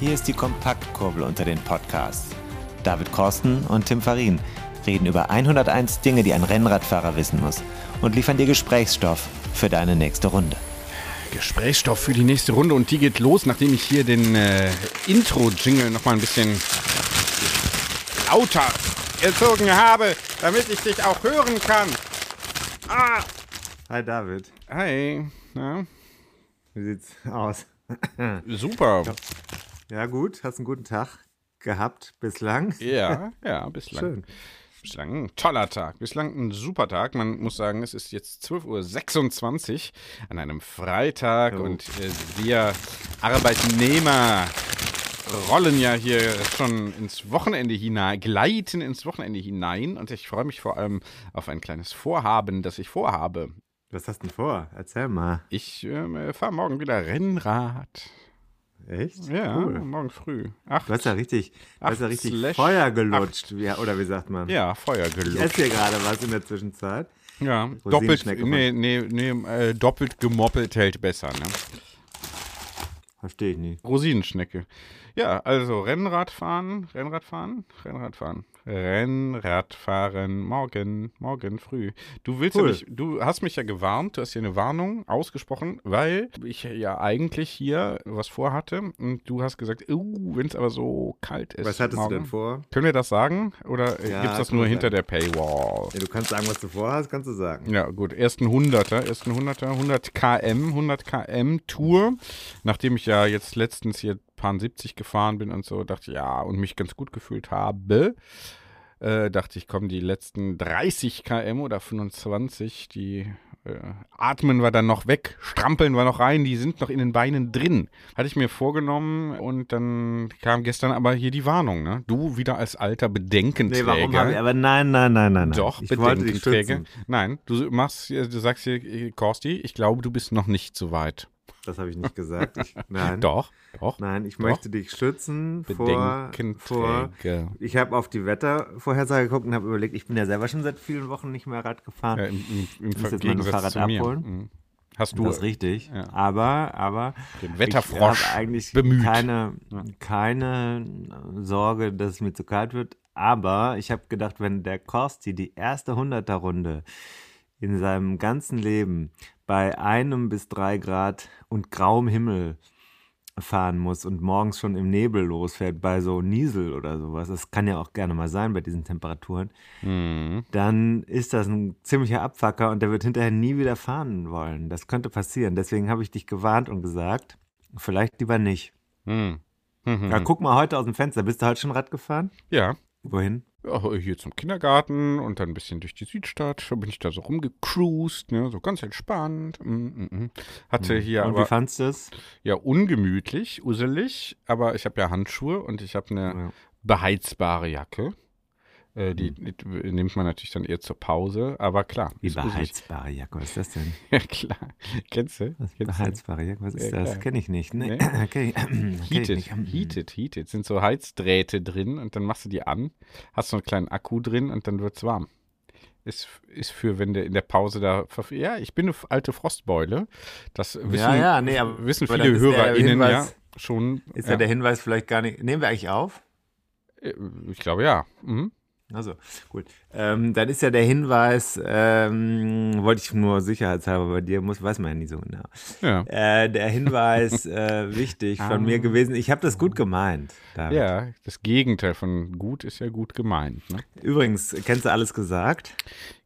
Hier ist die Kompaktkurbel unter den Podcasts. David Korsten und Tim Farin reden über 101 Dinge, die ein Rennradfahrer wissen muss und liefern dir Gesprächsstoff für deine nächste Runde. Gesprächsstoff für die nächste Runde und die geht los, nachdem ich hier den äh, Intro-Jingle nochmal ein bisschen lauter erzogen habe, damit ich dich auch hören kann. Ah! Hi David. Hi. Na? Wie sieht's aus? Super. Ja gut, hast einen guten Tag gehabt bislang. Ja, ja, bislang. Schön. Bislang ein toller Tag, bislang ein super Tag. Man muss sagen, es ist jetzt 12.26 Uhr an einem Freitag Oh. und äh, wir Arbeitnehmer rollen ja hier schon ins Wochenende hinein, gleiten ins Wochenende hinein und ich freue mich vor allem auf ein kleines Vorhaben, das ich vorhabe. Was hast du denn vor? Erzähl mal. Ich ähm, fahre morgen wieder Rennrad. Echt? Ja, Cool. morgen früh. Acht. Du hast ja richtig, du hast ja Acht richtig Feuer gelutscht, wie, oder wie sagt man? Ja, Feuer Ich gelutscht. esse hier gerade was in der Zwischenzeit. Ja, doppelt, nee, nee, nee, äh, doppelt gemoppelt hält besser, ne? Verstehe ich nicht. Rosinenschnecke. Ja, also Rennradfahren, Rennradfahren, Rennradfahren, Rennradfahren, morgen, morgen früh. Du willst Cool. ja nicht, du hast mich ja gewarnt, du hast hier eine Warnung ausgesprochen, weil ich ja eigentlich hier was vorhatte und du hast gesagt, uh, wenn es aber so kalt ist. Was hattest morgen. du denn vor? Können wir das sagen oder Ja, gibt's das können nur hinter der Paywall? Ja, du kannst sagen, was du vorhast, kannst du sagen. Ja, gut. Ersten 100er, ersten 100er, 100 km, 100 km Tour. Nachdem ich ja jetzt letztens hier paar 70 gefahren bin und so, dachte ich, ja, und mich ganz gut gefühlt habe, äh, dachte ich, komm, die letzten 30 km oder 25, die äh, atmen wir dann noch weg, strampeln wir noch rein, die sind noch in den Beinen drin. Hatte ich mir vorgenommen und dann kam gestern aber hier die Warnung, ne? Du wieder als alter Bedenkenträger. Nee, warum habe ich, aber nein, nein, nein, nein. Doch, ich wollte dich Bedenkenträger. Nein, du machst, du sagst hier, Korsti, ich glaube, du bist noch nicht so weit. Das habe ich nicht gesagt. Ich, nein. Doch, doch. Nein, ich Doch. möchte dich schützen vor, vor ich habe auf die Wettervorhersage geguckt und habe überlegt, ich bin ja selber schon seit vielen Wochen nicht mehr Rad gefahren. Ja, im, im, im muss jetzt mein Fahrrad abholen. Mhm. Hast du das ist richtig. Ja. Aber, aber den ich Wetterfrosch habe eigentlich bemüht? keine, keine Sorge, dass es mir zu kalt wird. Aber ich habe gedacht, wenn der Korsti die erste 100er-Runde in seinem ganzen Leben bei einem bis drei Grad und grauem Himmel fahren muss und morgens schon im Nebel losfährt bei so Niesel oder sowas, das kann ja auch gerne mal sein bei diesen Temperaturen, Mhm. dann ist das ein ziemlicher Abfacker und der wird hinterher nie wieder fahren wollen. Das könnte passieren. Deswegen habe ich dich gewarnt und gesagt, vielleicht lieber nicht. Mhm. Mhm. Ja, guck mal heute aus dem Fenster. Bist du heute schon Rad gefahren? ja. Wohin? Ja, hier zum Kindergarten und dann ein bisschen durch die Südstadt. Da bin ich da so rumgecruised, ne, so ganz entspannt. Mm, mm, mm. Hatte hier und aber wie fandst du es? ja ungemütlich, uselig, aber ich habe ja Handschuhe und ich habe eine Ja. beheizbare Jacke. Äh, die, die nimmt man natürlich dann eher zur Pause, aber klar. Uselig. beheizbare Jacke, was ist das denn? Ja, klar. Kennst du? Was, Kennst beheizbare Jacke, was ist Ja, das? Kenne ich nicht. Nee. Nee. Kenn kenn ich Heated, nicht. heated, heated. Sind so Heizdrähte drin und dann machst du die an, hast so einen kleinen Akku drin und dann wird's warm. Ist, ist für, wenn der in der Pause da. Ja, ich bin eine alte Frostbeule. Das wissen, Ja, ja, nee, aber- wissen viele HörerInnen ja schon. Ist ja, ja der Hinweis vielleicht gar nicht. Nehmen wir eigentlich auf? Äh, Ich glaube ja. Mhm. Also, gut. Ähm, dann ist ja der Hinweis, ähm, wollte ich nur sicherheitshalber bei dir, muss, weiß man ja nie so genau. Ja. Äh, der Hinweis äh, wichtig von mir gewesen. Ich habe das gut gemeint. David. ja, das Gegenteil von gut ist ja gut gemeint. Ne? Übrigens, kennst du alles gesagt?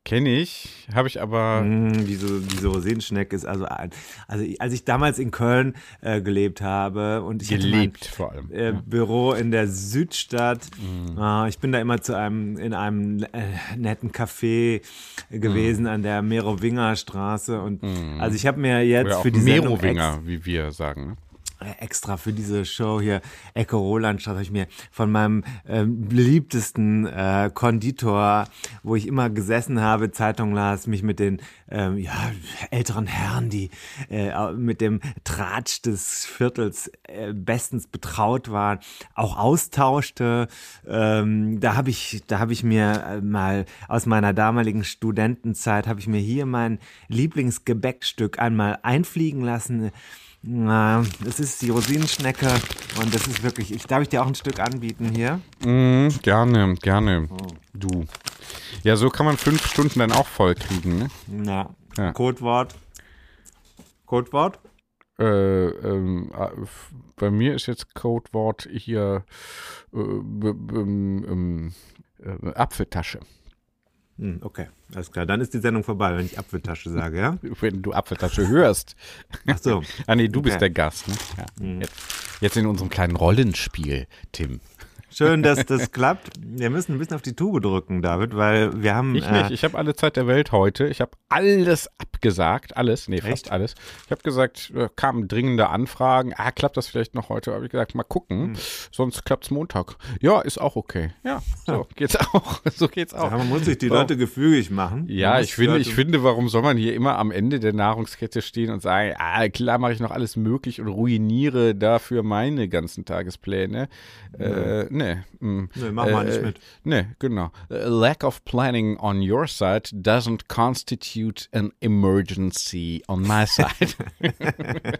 Kenne ich, habe ich aber. Mm, diese, diese Rosinenschnecke ist also, ein- also als ich damals in Köln äh, gelebt habe und ich Gelebt vor allem. äh, Büro in der Südstadt. Mhm. Ah, ich bin da immer zu einem in einem äh, netten Café gewesen an der Merowinger Straße und also ich habe mir jetzt. Oder für die Merowinger, wie wir sagen. Äh, extra für diese Show hier Ecke Rolandstadt habe ich mir von meinem ähm, beliebtesten äh, Konditor, wo ich immer gesessen habe, Zeitung las, mich mit den ähm, ja, älteren Herren, die äh, mit dem Tratsch des Viertels äh, bestens betraut waren, auch austauschte. Ähm, da habe ich, da habe ich mir äh, mal aus meiner damaligen Studentenzeit habe ich mir hier mein Lieblingsgebäckstück einmal einfliegen lassen Na, es ist die Rosinenschnecke und das ist wirklich, ich darf ich dir auch ein Stück anbieten hier? Mm, gerne, gerne. Du. Ja, so kann man fünf Stunden dann auch voll kriegen, ne? Na, Ja. Codewort. Codewort? Äh, ähm, äh, f- bei mir ist jetzt Codewort hier äh, ähm, äh, Apfeltasche. Hm, okay, alles klar. Dann ist die Sendung vorbei, wenn ich Apfeltasche sage, ja? Wenn du Apfeltasche hörst. Ach so. Ah nee, du bist Okay. der Gast, ne? Ja. Jetzt, jetzt in unserem kleinen Rollenspiel, Tim. Schön, dass das klappt. Wir müssen ein bisschen auf die Tube drücken, David, weil wir haben. Ich nicht. Ich habe alle Zeit der Welt heute. Ich habe alles abgesagt. Alles. Nee, fast Echt? alles. Ich habe gesagt, äh, kamen dringende Anfragen. Ah, klappt das vielleicht noch heute? Habe ich gesagt, mal gucken. Hm. Sonst klappt's Montag. Ja, ist auch okay. Ja, so geht's auch. So geht's auch. ja, man muss sich die So. Leute gefügig machen. Ja, ich finde, ich finde, warum soll man hier immer am Ende der Nahrungskette stehen und sagen, ah, klar mache ich noch alles möglich und ruiniere dafür meine ganzen Tagespläne. Äh, nee. mm. Nee, mach mal nicht Äh, mit. Nee, genau. A lack of planning on your side doesn't constitute an emergency on my side.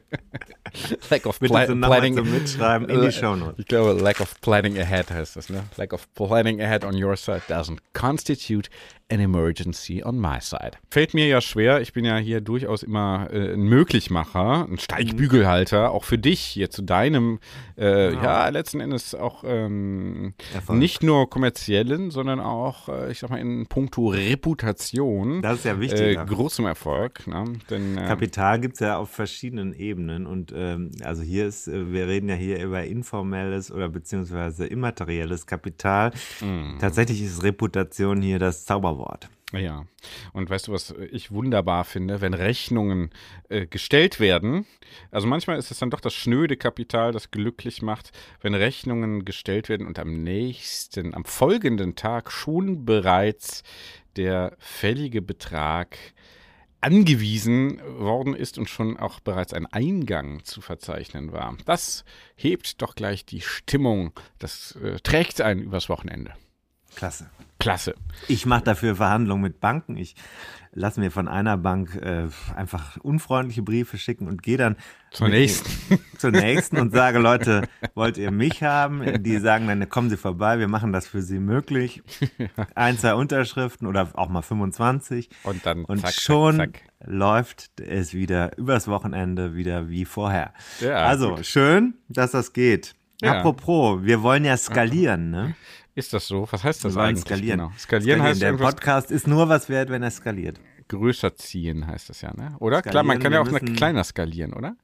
lack of pla so planning. zum Mitschreiben in die Äh, Shownotes. Ich glaube, lack of planning ahead heißt das, ne? Lack of planning ahead on your side doesn't constitute an emergency on my side. Fällt mir ja schwer. Ich bin ja hier durchaus immer äh, ein Möglichmacher, ein Steigbügelhalter, auch für dich hier zu deinem, äh, ja, letzten Endes auch ähm, nicht nur kommerziellen, sondern auch, äh, ich sag mal, in puncto Reputation. Das ist ja äh, wichtiger. großem Erfolg. Ne? Denn, äh, Kapital gibt es ja auf verschiedenen Ebenen und ähm, also hier ist, äh, wir reden ja hier über informelles oder beziehungsweise immaterielles Kapital. Mhm. Tatsächlich ist Reputation hier das Zauberwort. Ja, und weißt du, was ich wunderbar finde, wenn Rechnungen äh, gestellt werden, also manchmal ist es dann doch das schnöde Kapital, das glücklich macht, wenn Rechnungen gestellt werden und am nächsten, am folgenden Tag schon bereits der fällige Betrag angewiesen worden ist und schon auch bereits ein Eingang zu verzeichnen war. Das hebt doch gleich die Stimmung, das äh, trägt einen übers Wochenende. Klasse. Klasse. Ich mache dafür Verhandlungen mit Banken. Ich lasse mir von einer Bank äh, einfach unfreundliche Briefe schicken und gehe dann Zur nächsten. zur nächsten und sage, Leute, wollt ihr mich haben? Die sagen dann, kommen Sie vorbei, wir machen das für Sie möglich. Ein, zwei Unterschriften oder auch mal 25. Und dann Und zack, schon zack. läuft es wieder übers Wochenende wieder wie vorher. Ja, also gut. schön, dass das geht. Ja. Apropos, wir wollen ja skalieren, ne? Ist das so? Was heißt Wir das wollen eigentlich? skalieren. Genau. Skalieren, heißt Der Podcast ist nur was wert, wenn er skaliert. größer ziehen, heißt das ja, ne? Oder? Klar, man Skalieren, kann ja wir auch müssen- kleiner skalieren, oder?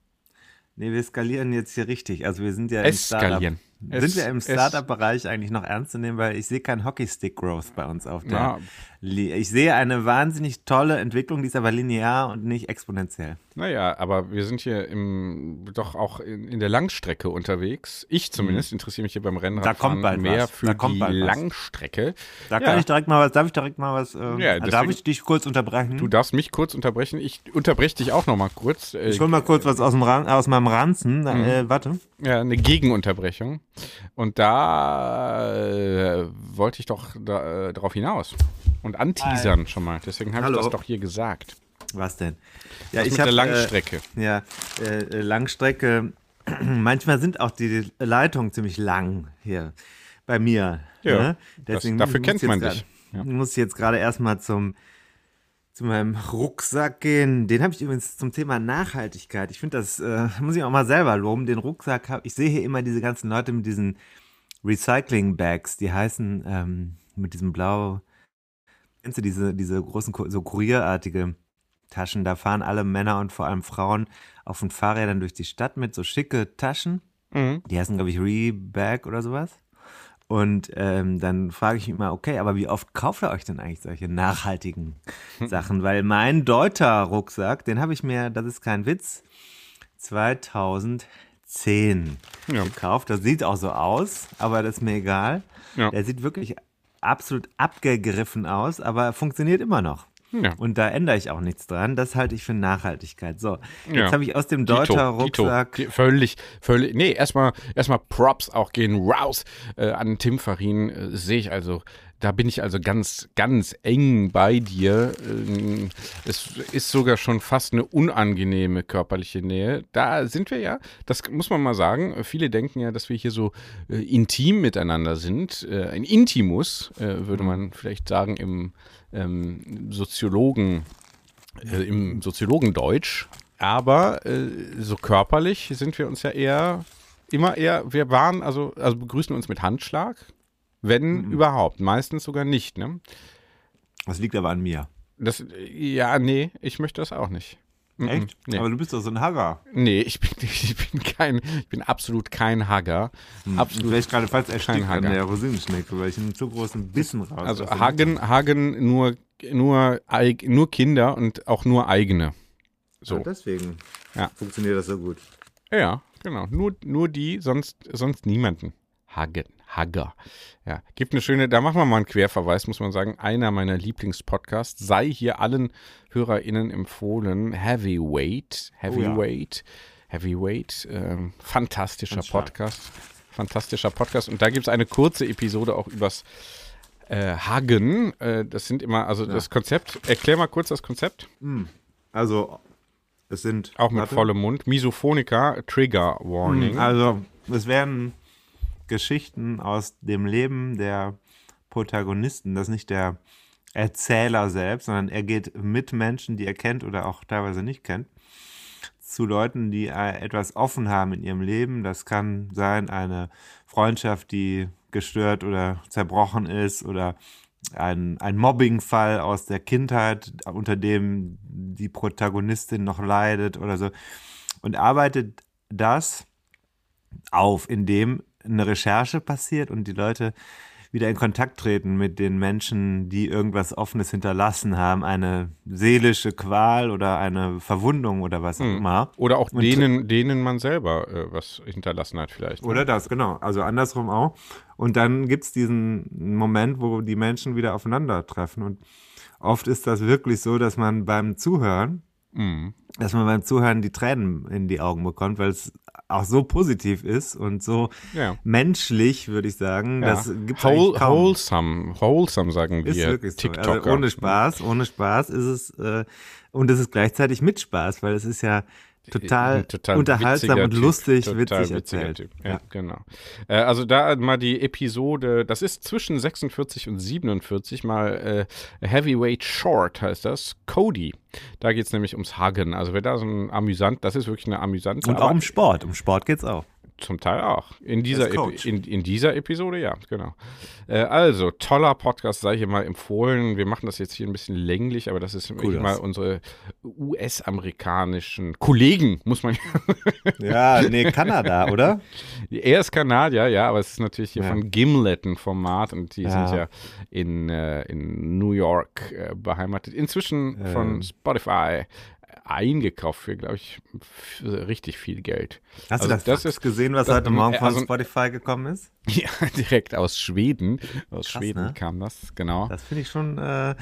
Nee, wir skalieren jetzt hier richtig. Also wir sind ja im Startup. Sind wir im Startup-Bereich eigentlich noch ernst zu nehmen, weil ich sehe kein Hockeystick-Growth bei uns auf der. Ja. Ich sehe eine wahnsinnig tolle Entwicklung, die ist aber linear und nicht exponentiell. Naja, aber wir sind hier im, doch auch in, in der Langstrecke unterwegs. Ich zumindest interessiere mich hier beim Rennradfahren Mhm. Da kommt bald mehr was. für Da kommt die. Langstrecke. Da Ja. kann ich direkt mal was, darf ich direkt mal was, äh, Ja, darf deswegen- ich dich kurz unterbrechen? Du darfst mich kurz unterbrechen. Ich unterbreche dich auch noch mal kurz. Äh, ich hol mal kurz was aus, dem Ran aus meinem Ranzen. Mhm. Äh, warte. Ja, eine Gegenunterbrechung. Und da äh, wollte ich doch da, äh, darauf hinaus. Und anteasern schon mal. Deswegen habe ich das doch hier gesagt. Was denn? Ja, Das ich mit hab, der äh, Langstrecke. Ja, äh, äh, Langstrecke. Manchmal sind auch die Leitungen ziemlich lang hier bei mir. Ja, ne? das- Deswegen dafür muss kennt man dich. grad- Muss ich jetzt gerade erstmal zum zu meinem Rucksack gehen. Den habe ich übrigens zum Thema Nachhaltigkeit. Ich finde das äh, muss ich auch mal selber loben. Den Rucksack habe ich sehe hier immer diese ganzen Leute mit diesen Recycling Bags. Die heißen ähm, mit diesem blau. Kennst du diese diese großen so kurierartige Taschen? Da fahren alle Männer und vor allem Frauen auf den Fahrrädern durch die Stadt mit so schicke Taschen. Mhm. Die heißen, glaube ich, Rebag oder sowas. Und ähm, dann frage ich mich mal, okay, aber wie oft kauft ihr euch denn eigentlich solche nachhaltigen Sachen? Weil mein deuter Rucksack, den habe ich mir, das ist kein Witz, 2010 Ja. gekauft. Das sieht auch so aus, aber das ist mir egal. Ja. Der sieht wirklich absolut abgegriffen aus, aber funktioniert immer noch. Ja. Und da ändere ich auch nichts dran. Das halte ich für Nachhaltigkeit. So, jetzt Ja. habe ich aus dem Dito, Dito. Rucksack. Ge- Völlig, völlig. Nee, erstmal erstmal Props auch gehen raus äh, an Tim Farin. Äh, Sehe ich also da bin ich also ganz, ganz eng bei dir. Ähm, Es ist sogar schon fast eine unangenehme körperliche Nähe. Da sind wir ja, das muss man mal sagen. Viele denken ja, dass wir hier so äh, intim miteinander sind. Äh, ein Intimus, äh, würde man vielleicht sagen, im ähm, Soziologen, äh, im Soziologendeutsch. Aber äh, so körperlich sind wir uns ja eher, immer eher, wir waren, also, also begrüßen uns mit Handschlag. Wenn überhaupt, meistens sogar nicht, ne? Das liegt aber an mir. Das, ja, nee, ich möchte das auch nicht. Echt? Nee. Aber du bist doch so ein Hagger. nee, ich bin, ich bin kein, ich bin absolut kein Hagger. Absolut. Vielleicht gerade fast erstickt an Hagger. der Rosinenschnecke, weil ich einen zu großen Bissen raus. Also Hagen, Hagen nur, nur, nur Kinder und auch nur eigene. So. Ja, deswegen Ja. funktioniert das so gut. Ja, genau. Nur, nur die, sonst, sonst niemanden. Hagen, Hagger. Ja, gibt eine schöne, da machen wir mal einen Querverweis, muss man sagen. Einer meiner Lieblingspodcasts sei hier allen HörerInnen empfohlen. Heavyweight, Heavyweight, Heavyweight. Ähm, fantastischer. Podcast. Fantastischer Podcast. Und da gibt es eine kurze Episode auch übers äh, Hagen. Äh, das sind immer, also das Konzept, erklär mal kurz das Konzept. Also, es sind. Auch mit warte. vollem Mund. Misophonica, Trigger Warning. Also, es werden Geschichten aus dem Leben der Protagonisten. Das ist nicht der Erzähler selbst, sondern er geht mit Menschen, die er kennt oder auch teilweise nicht kennt, zu Leuten, die äh, etwas offen haben in ihrem Leben. Das kann sein eine Freundschaft, die gestört oder zerbrochen ist oder ein, ein Mobbingfall aus der Kindheit, unter dem die Protagonistin noch leidet oder so. Und arbeitet das auf, indem eine Recherche passiert und die Leute wieder in Kontakt treten mit den Menschen, die irgendwas Offenes hinterlassen haben, eine seelische Qual oder eine Verwundung oder was auch immer. Oder auch Und- denen, denen man selber äh, was hinterlassen hat vielleicht. ne? Oder das, genau. Also andersrum auch. Und dann gibt's diesen Moment, wo die Menschen wieder aufeinandertreffen. Und oft ist das wirklich so, dass man beim Zuhören, Mhm. dass man beim Zuhören die Tränen in die Augen bekommt, weil es auch so positiv ist und so Ja. menschlich, würde ich sagen. Ja. Das gibt's Whole, kaum. wholesome, wholesome sagen Ist wir wirklich so. TikToker. Also ohne Spaß, ohne Spaß ist es äh, und es ist gleichzeitig mit Spaß, weil es ist ja total, total unterhaltsam und Typ, lustig, total witzig erzählt. Typ. Ja, genau. Äh, also da mal die Episode, das ist zwischen 46 und 47 mal äh, Heavyweight Short heißt das, Cody. Da geht es nämlich ums Hagen. Also wer da so ein amüsant, das ist wirklich eine amüsante, Und auch um Sport. Um Sport geht's auch. Zum Teil auch. In dieser, in, in dieser Episode, ja, genau. Äh, also, toller Podcast, sei hier mal empfohlen. Wir machen das jetzt hier ein bisschen länglich, aber das ist das. mal unsere US-amerikanischen Kollegen, muss man Ja, nee, Kanada, oder? Er ist Kanadier, ja, aber es ist natürlich hier Ja. von Gimlet ein Format und die Ja. sind ja in, äh, in New York äh, beheimatet. Inzwischen von. Spotify eingekauft für, glaube ich, richtig viel Geld. Hast Also du das, das ist- gesehen, was das- heute Morgen von also- Spotify gekommen ist? Ja, direkt aus Schweden. Aus Krass, Schweden ne? kam das, genau. Das finde ich schon, äh,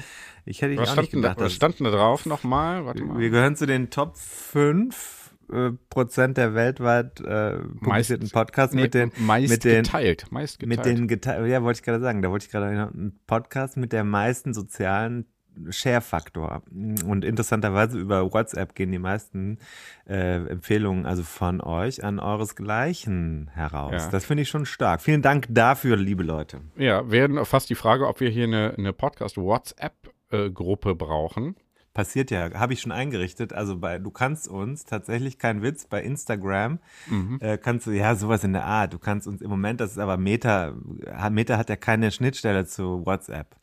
ich hätte ich auch nicht denn da, gedacht. was Dass, stand denn da drauf nochmal? Warte mal. wir gehören zu den Top 5 äh, Prozent der weltweit äh, publizierten Meist- Podcasts Nee, mit den meist mit den geteilt. Meist geteilt. mit den geteilt, ja, wollte ich gerade sagen, da wollte ich gerade einen Podcast mit der meisten sozialen Share-Faktor. Und interessanterweise über WhatsApp gehen die meisten äh, Empfehlungen also von euch an euresgleichen heraus. Ja. Das finde ich schon stark. Vielen Dank dafür, liebe Leute. ja, werden fast die Frage, ob wir hier eine, eine Podcast-WhatsApp-Gruppe brauchen. Passiert ja, habe ich schon eingerichtet. Also bei, du kannst uns tatsächlich kein Witz bei Instagram äh, kannst du ja sowas in der Art. Du kannst uns im Moment, das ist aber Meta. Meta hat ja keine Schnittstelle zu WhatsApp.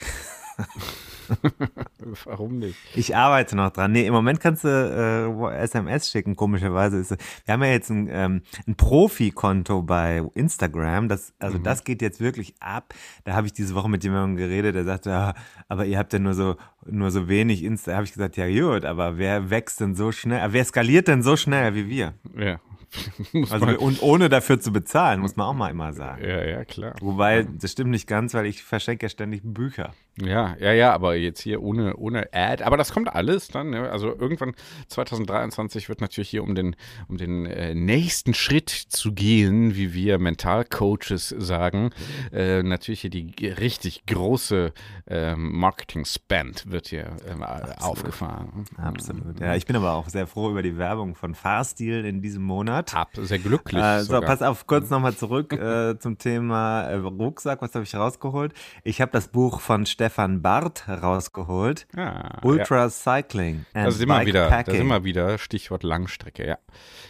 Warum nicht? Ich arbeite noch dran. Nee, im Moment kannst du äh, SMS schicken, komischerweise. Ist, wir haben ja jetzt ein, ähm, ein Profi-Konto bei Instagram. Das, also das geht jetzt wirklich ab. Da habe ich diese Woche mit jemandem geredet, der sagte, ja, aber ihr habt ja nur so, nur so wenig Insta. Da habe ich gesagt, ja gut, aber wer wächst denn so schnell, wer skaliert denn so schnell wie wir? Ja, also, und ohne dafür zu bezahlen, muss man auch mal immer sagen. Ja, ja, klar. Wobei, das stimmt nicht ganz, weil ich verschenke ja ständig Bücher. Ja, ja, ja, aber jetzt hier ohne, ohne Ad. Aber das kommt alles dann. Ne? Also irgendwann 2023 wird natürlich hier um den, um den äh, nächsten Schritt zu gehen, wie wir Mentalcoaches sagen, äh, natürlich hier die richtig große äh, Marketing-Spend wird hier ähm, aufgefahren. Absolut. Ja, ich bin aber auch sehr froh über die Werbung von Fahrstil in diesem Monat. Hab sehr glücklich. Äh, so, pass auf, kurz nochmal zurück äh, zum Thema äh, Rucksack. Was habe ich rausgeholt? Ich habe das Buch von Stefan Barth rausgeholt. Ah, Ultra ja. Cycling. And das ist immer wieder, das ist immer wieder Stichwort Langstrecke, ja.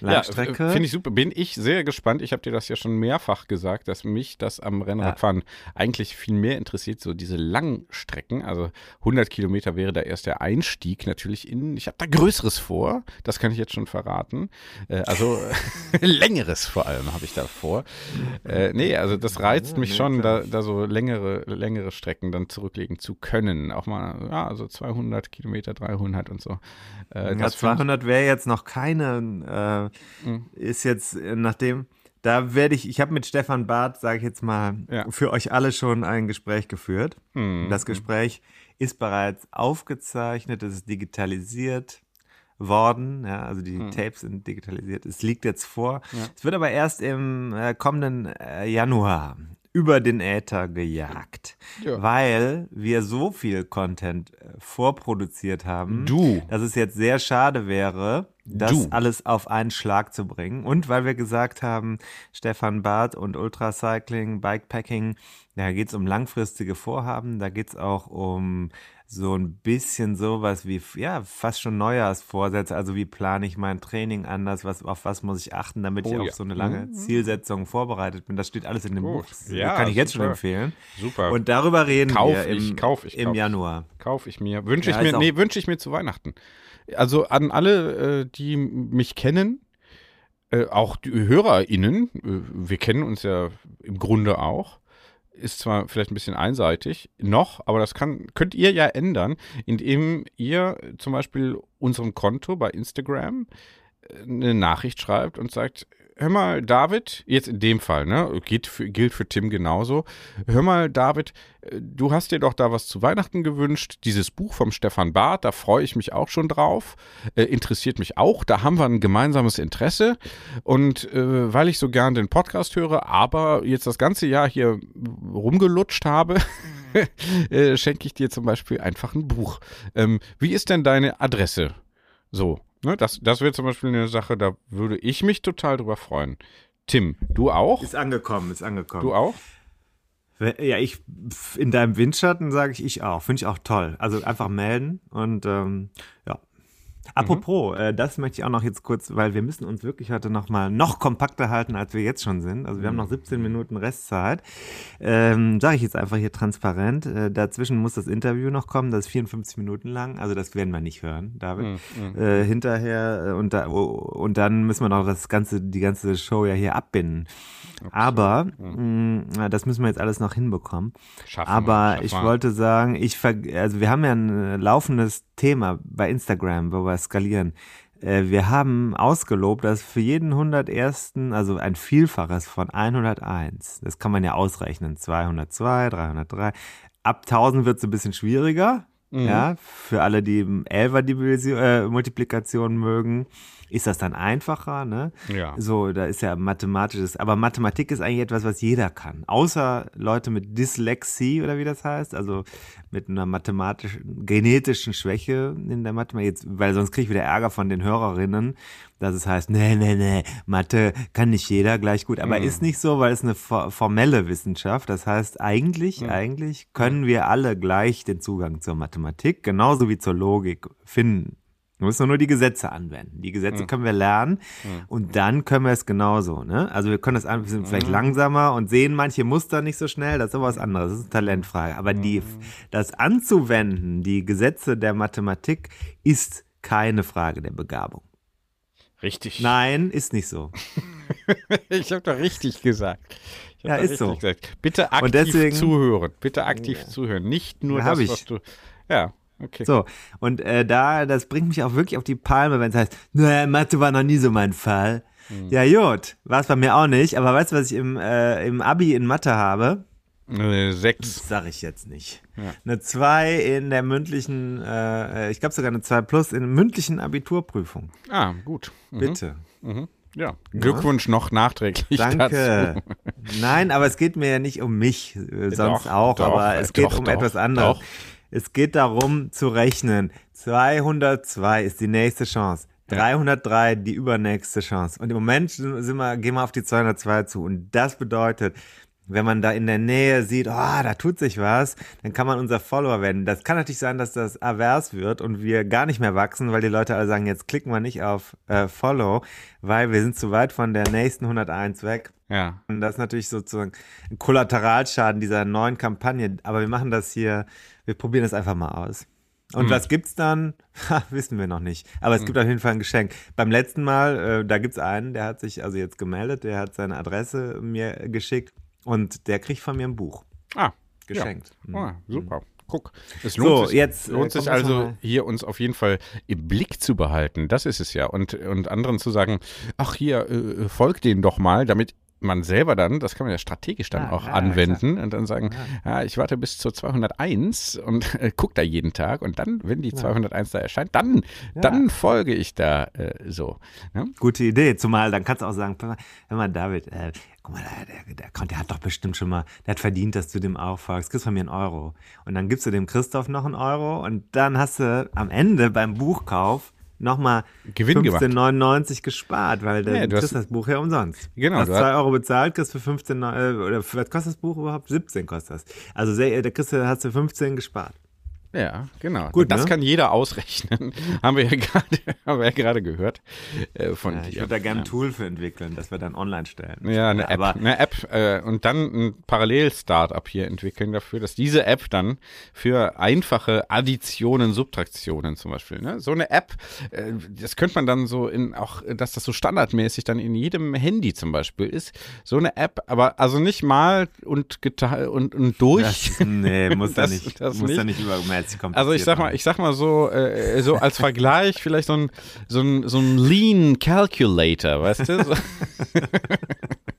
Langstrecke. Ja, Finde ich super. Bin ich sehr gespannt. Ich habe dir das ja schon mehrfach gesagt, dass mich das am Rennradfahren ja. eigentlich viel mehr interessiert, so diese Langstrecken. Also 100 Kilometer wäre da erst der Einstieg natürlich in. Ich habe da Größeres vor, das kann ich jetzt schon verraten. Äh, also Längeres vor allem habe ich da vor. Äh, nee, also das reizt mich schon, da, da so längere, längere Strecken dann zurücklegen zu können. Auch mal, ja, also 200 Kilometer, 300 und so. Äh, ja, 200 wäre jetzt noch keine, äh, mhm. ist jetzt, äh, nachdem, da werde ich, ich habe mit Stefan Barth, sage ich jetzt mal, ja. für euch alle schon ein Gespräch geführt. Mhm. Das Gespräch ist bereits aufgezeichnet, es ist digitalisiert worden, ja, also die mhm. Tapes sind digitalisiert. Es liegt jetzt vor. Ja. Es wird aber erst im äh, kommenden äh, Januar über den Äther gejagt, ja. weil wir so viel Content äh, vorproduziert haben, du. dass es jetzt sehr schade wäre, das du. alles auf einen Schlag zu bringen. Und weil wir gesagt haben, Stefan Barth und Ultracycling, Bikepacking, da geht es um langfristige Vorhaben, da geht es auch um so ein bisschen sowas wie, ja, fast schon Neujahrsvorsätze. Also wie plane ich mein Training anders? Was, auf was muss ich achten, damit oh, ich auf ja. so eine lange mhm. Zielsetzung vorbereitet bin? Das steht alles in dem Gut. Buch. Das ja, kann ich jetzt super. schon empfehlen. Super. Und darüber reden kauf wir im, ich, kauf ich, im kauf Januar. Kauf ich mir. Wünsche ich ja, mir, nee, wünsche ich mir zu Weihnachten. Also an alle, äh, die mich kennen, äh, auch die HörerInnen, äh, wir kennen uns ja im Grunde auch ist zwar vielleicht ein bisschen einseitig noch, aber das kann, könnt ihr ja ändern, indem ihr zum Beispiel unserem Konto bei Instagram äh, eine Nachricht schreibt und sagt, hör mal, David, jetzt in dem Fall, ne, geht für, gilt für Tim genauso. Hör mal, David, äh, du hast dir doch da was zu Weihnachten gewünscht. Dieses Buch vom Stefan Barth, da freue ich mich auch schon drauf. Äh, interessiert mich auch. Da haben wir ein gemeinsames Interesse. Und äh, weil ich so gern den Podcast höre, aber jetzt das ganze Jahr hier rumgelutscht habe, äh, schenke ich dir zum Beispiel einfach ein Buch. Ähm, wie ist denn deine Adresse? So, Ne, das das wäre zum Beispiel eine Sache, da würde ich mich total drüber freuen. Tim, du auch? Ist angekommen, ist angekommen. Du auch? Ja, ich in deinem Windschatten sage ich ich auch. Finde ich auch toll. Also einfach melden und ähm, ja, Apropos, mhm. äh, das möchte ich auch noch jetzt kurz, weil wir müssen uns wirklich heute noch mal noch kompakter halten, als wir jetzt schon sind. Also wir haben noch 17 Minuten Restzeit. Ähm, Sage ich jetzt einfach hier transparent. Äh, dazwischen muss das Interview noch kommen. Das ist 54 Minuten lang. Also das werden wir nicht hören, David. Mhm. Äh, hinterher äh, und, da, oh, und dann müssen wir noch das ganze, die ganze Show ja hier abbinden. Absolut. Aber mhm. mh, das müssen wir jetzt alles noch hinbekommen. Schaffen Aber wir, ich wollte sagen, ich also wir haben ja ein laufendes Thema bei Instagram, wo wir skalieren. Äh, wir haben ausgelobt, dass für jeden 101., also ein Vielfaches von 101, das kann man ja ausrechnen, 202, 303, ab 1000 wird es ein bisschen schwieriger, mhm. ja, für alle, die 11er äh, Multiplikation mögen ist das dann einfacher, ne? Ja. So, da ist ja mathematisches, aber Mathematik ist eigentlich etwas, was jeder kann. Außer Leute mit Dyslexie oder wie das heißt, also mit einer mathematischen, genetischen Schwäche in der Mathematik, jetzt, weil sonst kriege ich wieder Ärger von den Hörerinnen, dass es heißt, nee, nee, nee, Mathe kann nicht jeder gleich gut, aber mhm. ist nicht so, weil es eine formelle Wissenschaft, das heißt, eigentlich, mhm. eigentlich können wir alle gleich den Zugang zur Mathematik, genauso wie zur Logik finden. Wir müssen nur die Gesetze anwenden. Die Gesetze mhm. können wir lernen mhm. und dann können wir es genauso. Ne? Also wir können das ein bisschen vielleicht mhm. langsamer und sehen manche Muster nicht so schnell. Das ist aber was anderes. Das ist eine Talentfrage. Aber die, mhm. das anzuwenden, die Gesetze der Mathematik, ist keine Frage der Begabung. Richtig. Nein, ist nicht so. ich habe doch richtig gesagt. Ja, ist so. Gesagt. Bitte aktiv deswegen, zuhören. Bitte aktiv ja. zuhören. Nicht nur das, was du. Ja, Okay. So, und äh, da, das bringt mich auch wirklich auf die Palme, wenn es heißt, naja, Mathe war noch nie so mein Fall. Ja, gut. War es bei mir auch nicht. Aber weißt du, was ich im, äh, im Abi in Mathe habe? Äh, sechs. Das sage ich jetzt nicht. Ja. Eine 2 in der mündlichen, äh, ich glaube sogar eine 2 plus in der mündlichen Abiturprüfung. Ah, gut. Mhm. Bitte. Mhm. Ja. Glückwunsch noch nachträglich Danke. dazu. Nein, aber es geht mir ja nicht um mich, äh, sonst Doch, auch, doch, aber äh, es geht doch, um doch, etwas anderes. Es geht darum zu rechnen. 202 ist die nächste Chance. 303 die übernächste Chance. Und im Moment sind wir, gehen wir auf die 202 zu. Und das bedeutet, wenn man da in der Nähe sieht, oh, da tut sich was, dann kann man unser Follower werden. Das kann natürlich sein, dass das avers wird und wir gar nicht mehr wachsen, weil die Leute alle sagen, jetzt klicken wir nicht auf äh, Follow, weil wir sind zu weit von der nächsten 101 weg. Ja. Und das ist natürlich sozusagen ein Kollateralschaden dieser neuen Kampagne. Aber wir machen das hier, wir probieren das einfach mal aus. Und was gibt's dann? Ha, wissen wir noch nicht. Aber es gibt auf jeden Fall ein Geschenk. Beim letzten Mal, äh, da gibt's einen, der hat sich also jetzt gemeldet, der hat seine Adresse mir geschickt und der kriegt von mir ein Buch Ah, geschenkt. Mhm. Ah, super. Guck, es So, lohnt sich, jetzt, äh, lohnt sich also hier uns auf jeden Fall im Blick zu behalten. Das ist es ja. Und, und anderen zu sagen, ach hier, äh, folgt denen doch mal, damit man selber dann, das kann man ja strategisch dann Ja, auch ja, anwenden und dann sagen, ja, ich warte bis zur 201 und äh, guck da jeden Tag und dann, wenn die 201 da erscheint, dann, dann folge ich da äh, so. Ne? Gute Idee. Zumal dann kannst du auch sagen, hör mal, David, äh, guck mal, der, der, der, der hat doch bestimmt schon mal, der hat verdient, dass du dem auch folgst. Kriegst von mir einen Euro. Und dann gibst du dem Christoph noch einen Euro und dann hast du am Ende beim Buchkauf nochmal Gewinn gemacht. 15,99 gespart, weil du Ja, du kriegst hast- das Buch ja umsonst. Genau, Du hast du hast- 2 Euro bezahlt, kriegst für 15, äh, oder was kostet das Buch überhaupt? 17 kostet das. Also sehr, da kriegst du, hast du 15 gespart. Ja, genau. Gut, das ne? kann jeder ausrechnen. haben wir ja gerade, haben wir ja gerade gehört äh, von Ja, ich würde da gerne ein Tool für entwickeln, das wir dann online stellen. Ja, eine App, Aber eine App äh, und dann ein Parallel-Startup hier entwickeln dafür, dass diese App dann für einfache Additionen, Subtraktionen zum Beispiel, ne? so eine App, äh, das könnte man dann so in auch, dass das so standardmäßig dann in jedem Handy zum Beispiel ist, so eine App, aber also nicht mal und geteilt und, und durch. Das, nee, muss ja nicht, das muss nicht. nicht übermäßig kompliziert Also ich sag mal, ich sag mal so, äh, so als Vergleich vielleicht so ein, so ein, so ein Lean Calculator, weißt du? So,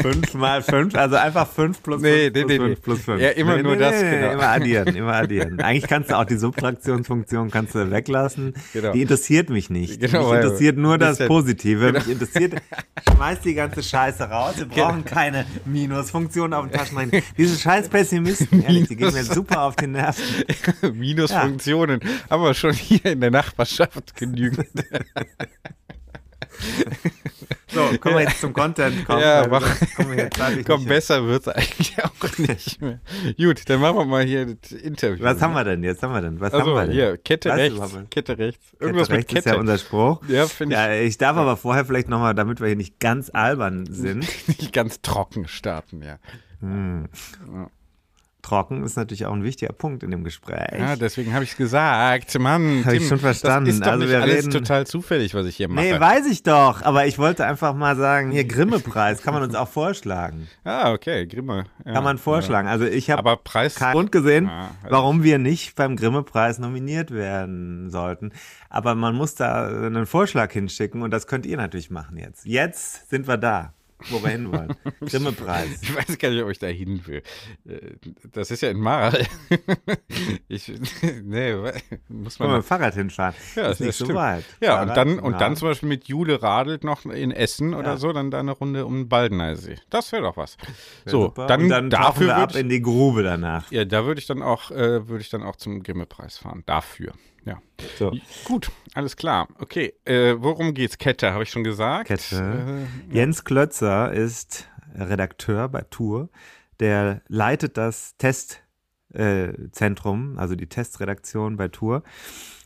fünf mal fünf, also einfach fünf plus Nee, fünf nee, plus nee, fünf plus fünf. Ja, immer nee, nur nee, das, genau. Immer addieren, immer addieren. Eigentlich kannst du auch die Subtraktionsfunktion kannst du weglassen. Genau. Die interessiert mich nicht. Genau, mich interessiert nur das Positive. Mich interessiert, schmeiß die ganze Scheiße raus. Wir brauchen keine Minusfunktion auf dem Taschenrechner. Diese scheiß Pessimisten, ehrlich, die gehen mir super auf die Nerven. Minusfunktionen haben wir schon hier in der Nachbarschaft genügend. So, kommen wir jetzt zum Content. Komm, Ja, weil mach. jetzt zeitlich Komm, besser wird's eigentlich auch nicht mehr. Gut, dann machen wir mal hier das Interview. Was haben wir denn jetzt? Haben wir denn? Was haben Also wir denn? hier, Kette du rechts? Kette rechts. Kette Irgendwas mit rechts ist Kette. ja unser Spruch. Ja, finde ich Ja, ich darf aber vorher vielleicht nochmal, damit wir hier nicht ganz albern sind. nicht ganz trocken starten, ja. Trocken ist natürlich auch ein wichtiger Punkt in dem Gespräch. Ja, deswegen habe ich es gesagt. Mann, Hab ich schon verstanden. Das ist doch Also nicht alles reden- total zufällig, was ich hier mache. nee, weiß ich doch, aber ich wollte einfach mal sagen, hier Grimme-Preis kann man uns auch vorschlagen. ah, okay, Grimme. Ja, Kann man vorschlagen. Also ich Ja. habe Aber Preis. keinen Grund gesehen, Ah, also- warum wir nicht beim Grimme-Preis nominiert werden sollten. Aber man muss da einen Vorschlag hinschicken und das könnt ihr natürlich machen jetzt. Jetzt sind wir da, wo wir hinwollen. Grimme-Preis. Ich weiß gar nicht, ob ich da hin will. Äh, Das ist ja in Marl. Ich, nee, muss Wollen man. mit dem Fahrrad hinfahren? Ja, ist nicht so stimmt. weit. Ja, Fahrrad, und dann, und dann zum Beispiel mit Jule radelt noch in Essen oder Ja. so, dann da eine Runde um den Baldeneysee. Das wäre doch was. Wär so, super. dann, und dann dafür wir ab ich, in die Grube danach. ja, da würde ich dann auch, äh, würde ich dann auch zum Grimme-Preis fahren. Dafür. Ja. So. Gut, alles klar. Okay, äh, worum geht's? Kette, habe ich schon gesagt. Kette. Äh, Jens Klötzer ist Redakteur bei Tour. Der leitet das Testzentrum, also die Testredaktion bei Tour.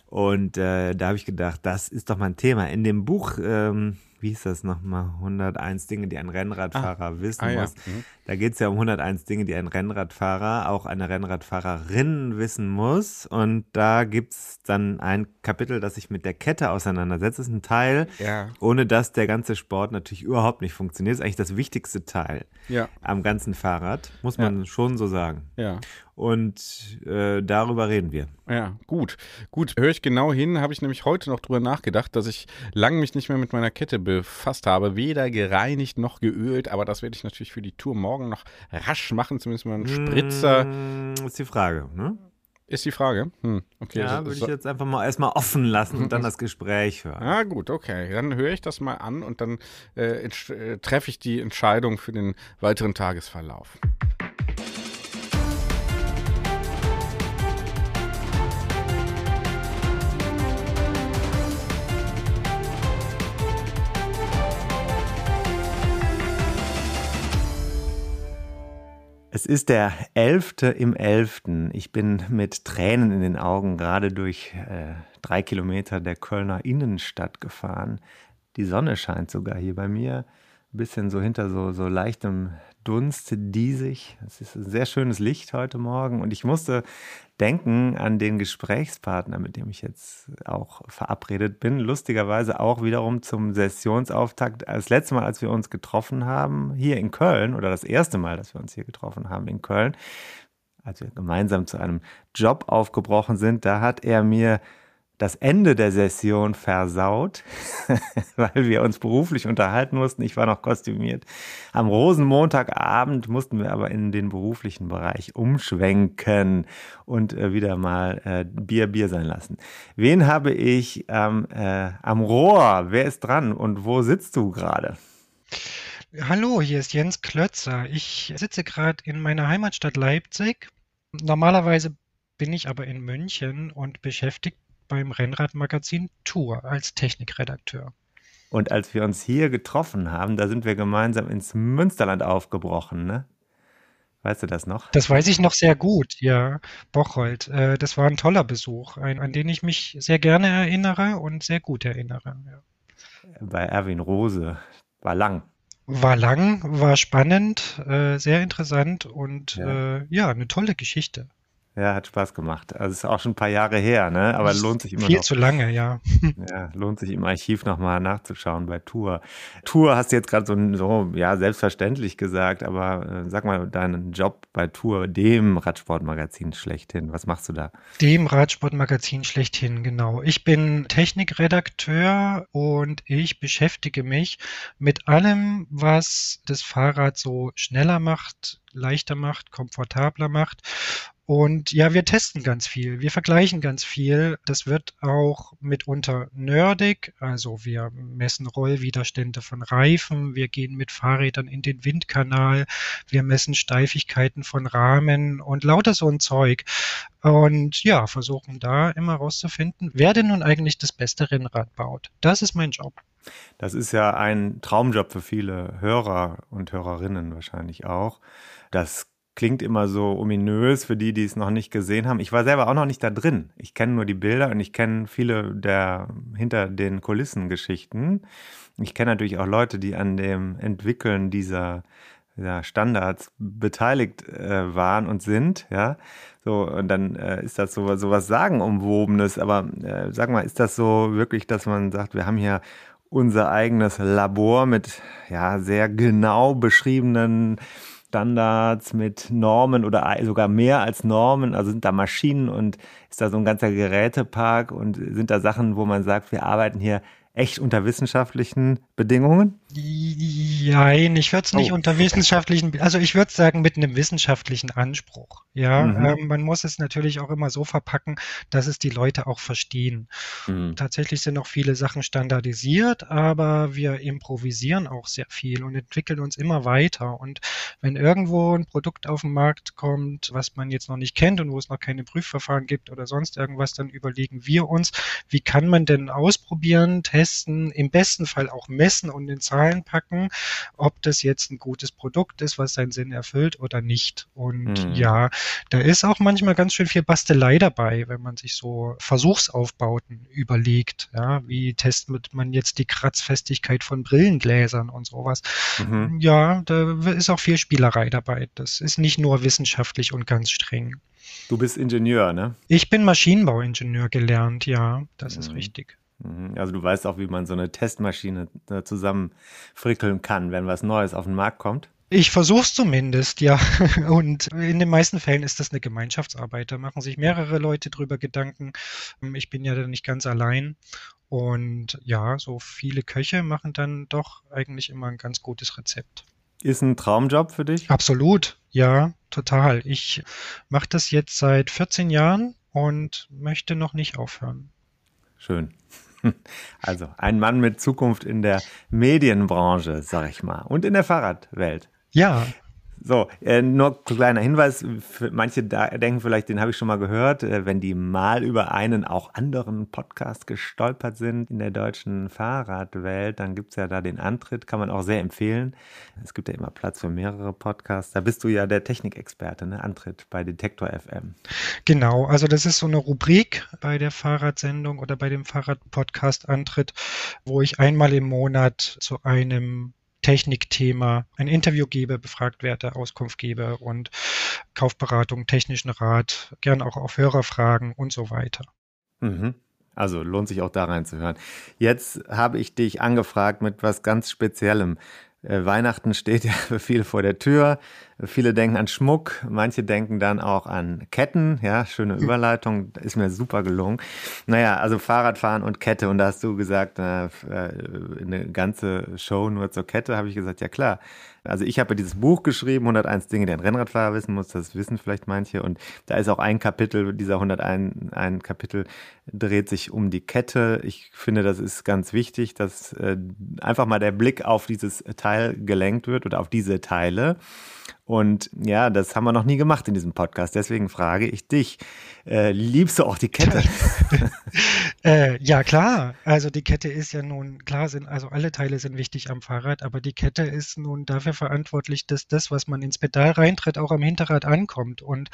Und äh, da habe ich gedacht, das ist doch mal ein Thema. In dem Buch, ähm, wie hieß das nochmal? 101 Dinge, die ein Rennradfahrer wissen ah ja. muss. Mhm. Da geht es ja um 101 Dinge, die ein Rennradfahrer, auch eine Rennradfahrerin wissen muss. Und da gibt es dann ein Kapitel, das sich mit der Kette auseinandersetzt. Das ist ein Teil, Ja. ohne dass der ganze Sport natürlich überhaupt nicht funktioniert. Das ist eigentlich das wichtigste Teil Ja, am ganzen Fahrrad, muss man schon so sagen. ja. Und äh, darüber reden wir. Ja, gut. Gut, höre ich genau hin, habe ich nämlich heute noch drüber nachgedacht, dass ich lang mich nicht mehr mit meiner Kette befasst habe, weder gereinigt noch geölt, aber das werde ich natürlich für die Tour morgen noch rasch machen, zumindest mal einen Spritzer. Mm, ist die Frage, ne? Ist die Frage. Hm, okay. Ja, würde ich jetzt einfach mal erstmal offen lassen und dann das Gespräch hören. Ah, gut, okay. Dann höre ich das mal an und dann äh, äh, treffe ich die Entscheidung für den weiteren Tagesverlauf. Es ist der 11. im 11. Ich bin mit Tränen in den Augen gerade durch äh, drei Kilometer der Kölner Innenstadt gefahren. Die Sonne scheint sogar hier bei mir. Ein bisschen so hinter so, so leichtem Dunst diesig. Es ist ein sehr schönes Licht heute Morgen und ich musste denken an den Gesprächspartner, mit dem ich jetzt auch verabredet bin. Lustigerweise auch wiederum zum Sessionsauftakt. Das letzte Mal, als wir uns getroffen haben, hier in Köln, oder das erste Mal, dass wir uns hier getroffen haben in Köln, als wir gemeinsam zu einem Job aufgebrochen sind, da hat er mir das Ende der Session versaut, weil wir uns beruflich unterhalten mussten. Ich war noch kostümiert. Am Rosenmontagabend mussten wir aber in den beruflichen Bereich umschwenken und äh, wieder mal äh, Bier Bier sein lassen. Wen habe ich ähm, äh, am Rohr? Wer ist dran und wo sitzt du gerade? Hallo, hier ist Jens Klötzer. Ich sitze gerade in meiner Heimatstadt Leipzig. Normalerweise bin ich aber in München und beschäftigt beim Rennradmagazin Tour als Technikredakteur. Und als wir uns hier getroffen haben, da sind wir gemeinsam ins Münsterland aufgebrochen, ne? Weißt du das noch? Das weiß ich noch sehr gut, ja. Bocholt. Äh, das war ein toller Besuch, ein, an den ich mich sehr gerne erinnere und sehr gut erinnere. Ja. Bei Erwin Rose. War lang. War lang, war spannend, äh, sehr interessant und ja. Äh, ja, eine tolle Geschichte. Ja, hat Spaß gemacht. Also ist auch schon ein paar Jahre her, ne? Aber lohnt sich immer Viel noch. zu lange, ja. Ja, lohnt sich im Archiv nochmal nachzuschauen bei Tour. Tour hast du jetzt gerade so, so, ja, selbstverständlich gesagt, aber äh, sag mal deinen Job bei Tour, dem Radsportmagazin schlechthin. Was machst du da? Dem Radsportmagazin schlechthin, genau. Ich bin Technikredakteur und ich beschäftige mich mit allem, was das Fahrrad so schneller macht, leichter macht, komfortabler macht und ja, wir testen ganz viel, wir vergleichen ganz viel. Das wird auch mitunter nerdig, also wir messen Rollwiderstände von Reifen, wir gehen mit Fahrrädern in den Windkanal, wir messen Steifigkeiten von Rahmen und lauter so ein Zeug. Und ja, versuchen da immer rauszufinden, wer denn nun eigentlich das beste Rennrad baut. Das ist mein Job. Das ist ja ein Traumjob für viele Hörer und Hörerinnen wahrscheinlich auch. Das klingt immer so ominös für die, die es noch nicht gesehen haben. Ich war selber auch noch nicht da drin. Ich kenne nur die Bilder und ich kenne viele der hinter den Kulissen Geschichten. Ich kenne natürlich auch Leute, die an dem Entwickeln dieser, dieser Standards beteiligt äh, waren und sind, ja. So, und dann äh, ist das so, so was Sagenumwobenes. Aber äh, sag mal, ist das so wirklich, dass man sagt, wir haben hier unser eigenes Labor mit ja sehr genau beschriebenen Standards, mit Normen oder sogar mehr als Normen? Also sind da Maschinen und ist da so ein ganzer Gerätepark und sind da Sachen, wo man sagt, wir arbeiten hier echt unter wissenschaftlichen Bedingungen? Nein, ich würde es nicht oh. unter wissenschaftlichen, also ich würde sagen mit einem wissenschaftlichen Anspruch. Ja, mhm. ähm, man muss es natürlich auch immer so verpacken, dass es die Leute auch verstehen. Mhm. Tatsächlich sind noch viele Sachen standardisiert, aber wir improvisieren auch sehr viel und entwickeln uns immer weiter. Und wenn irgendwo ein Produkt auf den Markt kommt, was man jetzt noch nicht kennt und wo es noch keine Prüfverfahren gibt oder sonst irgendwas, dann überlegen wir uns, wie kann man denn ausprobieren, testen, im besten Fall auch messen und in Zahlen packen, ob das jetzt ein gutes Produkt ist, was seinen Sinn erfüllt oder nicht. Und mhm. ja, da ist auch manchmal ganz schön viel Bastelei dabei, wenn man sich so Versuchsaufbauten überlegt. Ja, wie testet man jetzt die Kratzfestigkeit von Brillengläsern und sowas? Mhm. Ja, da ist auch viel Spielerei dabei. Das ist nicht nur wissenschaftlich und ganz streng. Du bist Ingenieur, ne? Ich bin Maschinenbauingenieur gelernt, ja, das mhm. ist richtig. Mhm. Also du weißt auch, wie man so eine Testmaschine äh, zusammenfrickeln kann, wenn was Neues auf den Markt kommt. Ich versuche es zumindest, ja. Und in den meisten Fällen ist das eine Gemeinschaftsarbeit. Da machen sich mehrere Leute drüber Gedanken. Ich bin ja da nicht ganz allein. Und ja, so viele Köche machen dann doch eigentlich immer ein ganz gutes Rezept. Ist ein Traumjob für dich? Absolut, ja, total. Ich mache das jetzt seit 14 Jahren und möchte noch nicht aufhören. Schön. Also ein Mann mit Zukunft in der Medienbranche, sag ich mal, und in der Fahrradwelt. Ja, so, äh, nur kleiner Hinweis, manche denken vielleicht, den habe ich schon mal gehört, äh, wenn die mal über einen auch anderen Podcast gestolpert sind in der deutschen Fahrradwelt, dann gibt es ja da den Antritt, kann man auch sehr empfehlen. Es gibt ja immer Platz für mehrere Podcasts. Da bist du ja der Technikexperte, ne? Antritt bei Detektor FM. Genau, also das ist so eine Rubrik bei der Fahrradsendung oder bei dem Fahrradpodcast Antritt, wo ich einmal im Monat zu einem Technikthema ein Interview gebe, befragt werde, Auskunft gebe und Kaufberatung, technischen Rat, gern auch auf Hörerfragen und so weiter. Mhm. Also lohnt sich auch da reinzuhören. Jetzt habe ich dich angefragt mit was ganz Speziellem. Äh, Weihnachten steht ja für viele vor der Tür. Viele denken an Schmuck, manche denken dann auch an Ketten. Ja, schöne Überleitung, ist mir super gelungen. Naja, also Fahrradfahren und Kette. Und da hast du gesagt, äh, eine ganze Show nur zur Kette, habe ich gesagt, ja klar. Also ich habe dieses Buch geschrieben, 101 Dinge, die ein Rennradfahrer wissen muss, das wissen vielleicht manche. Und da ist auch ein Kapitel, dieser 101 ein Kapitel dreht sich um die Kette. Ich finde, das ist ganz wichtig, dass äh, einfach mal der Blick auf dieses Teil gelenkt wird oder auf diese Teile. Und ja, das haben wir noch nie gemacht in diesem Podcast. Deswegen frage ich dich, äh, liebst du auch die Kette? äh, ja, klar. Also die Kette ist ja nun, klar sind, also alle Teile sind wichtig am Fahrrad, aber die Kette ist nun dafür verantwortlich, dass das, was man ins Pedal reintritt, auch am Hinterrad ankommt. Und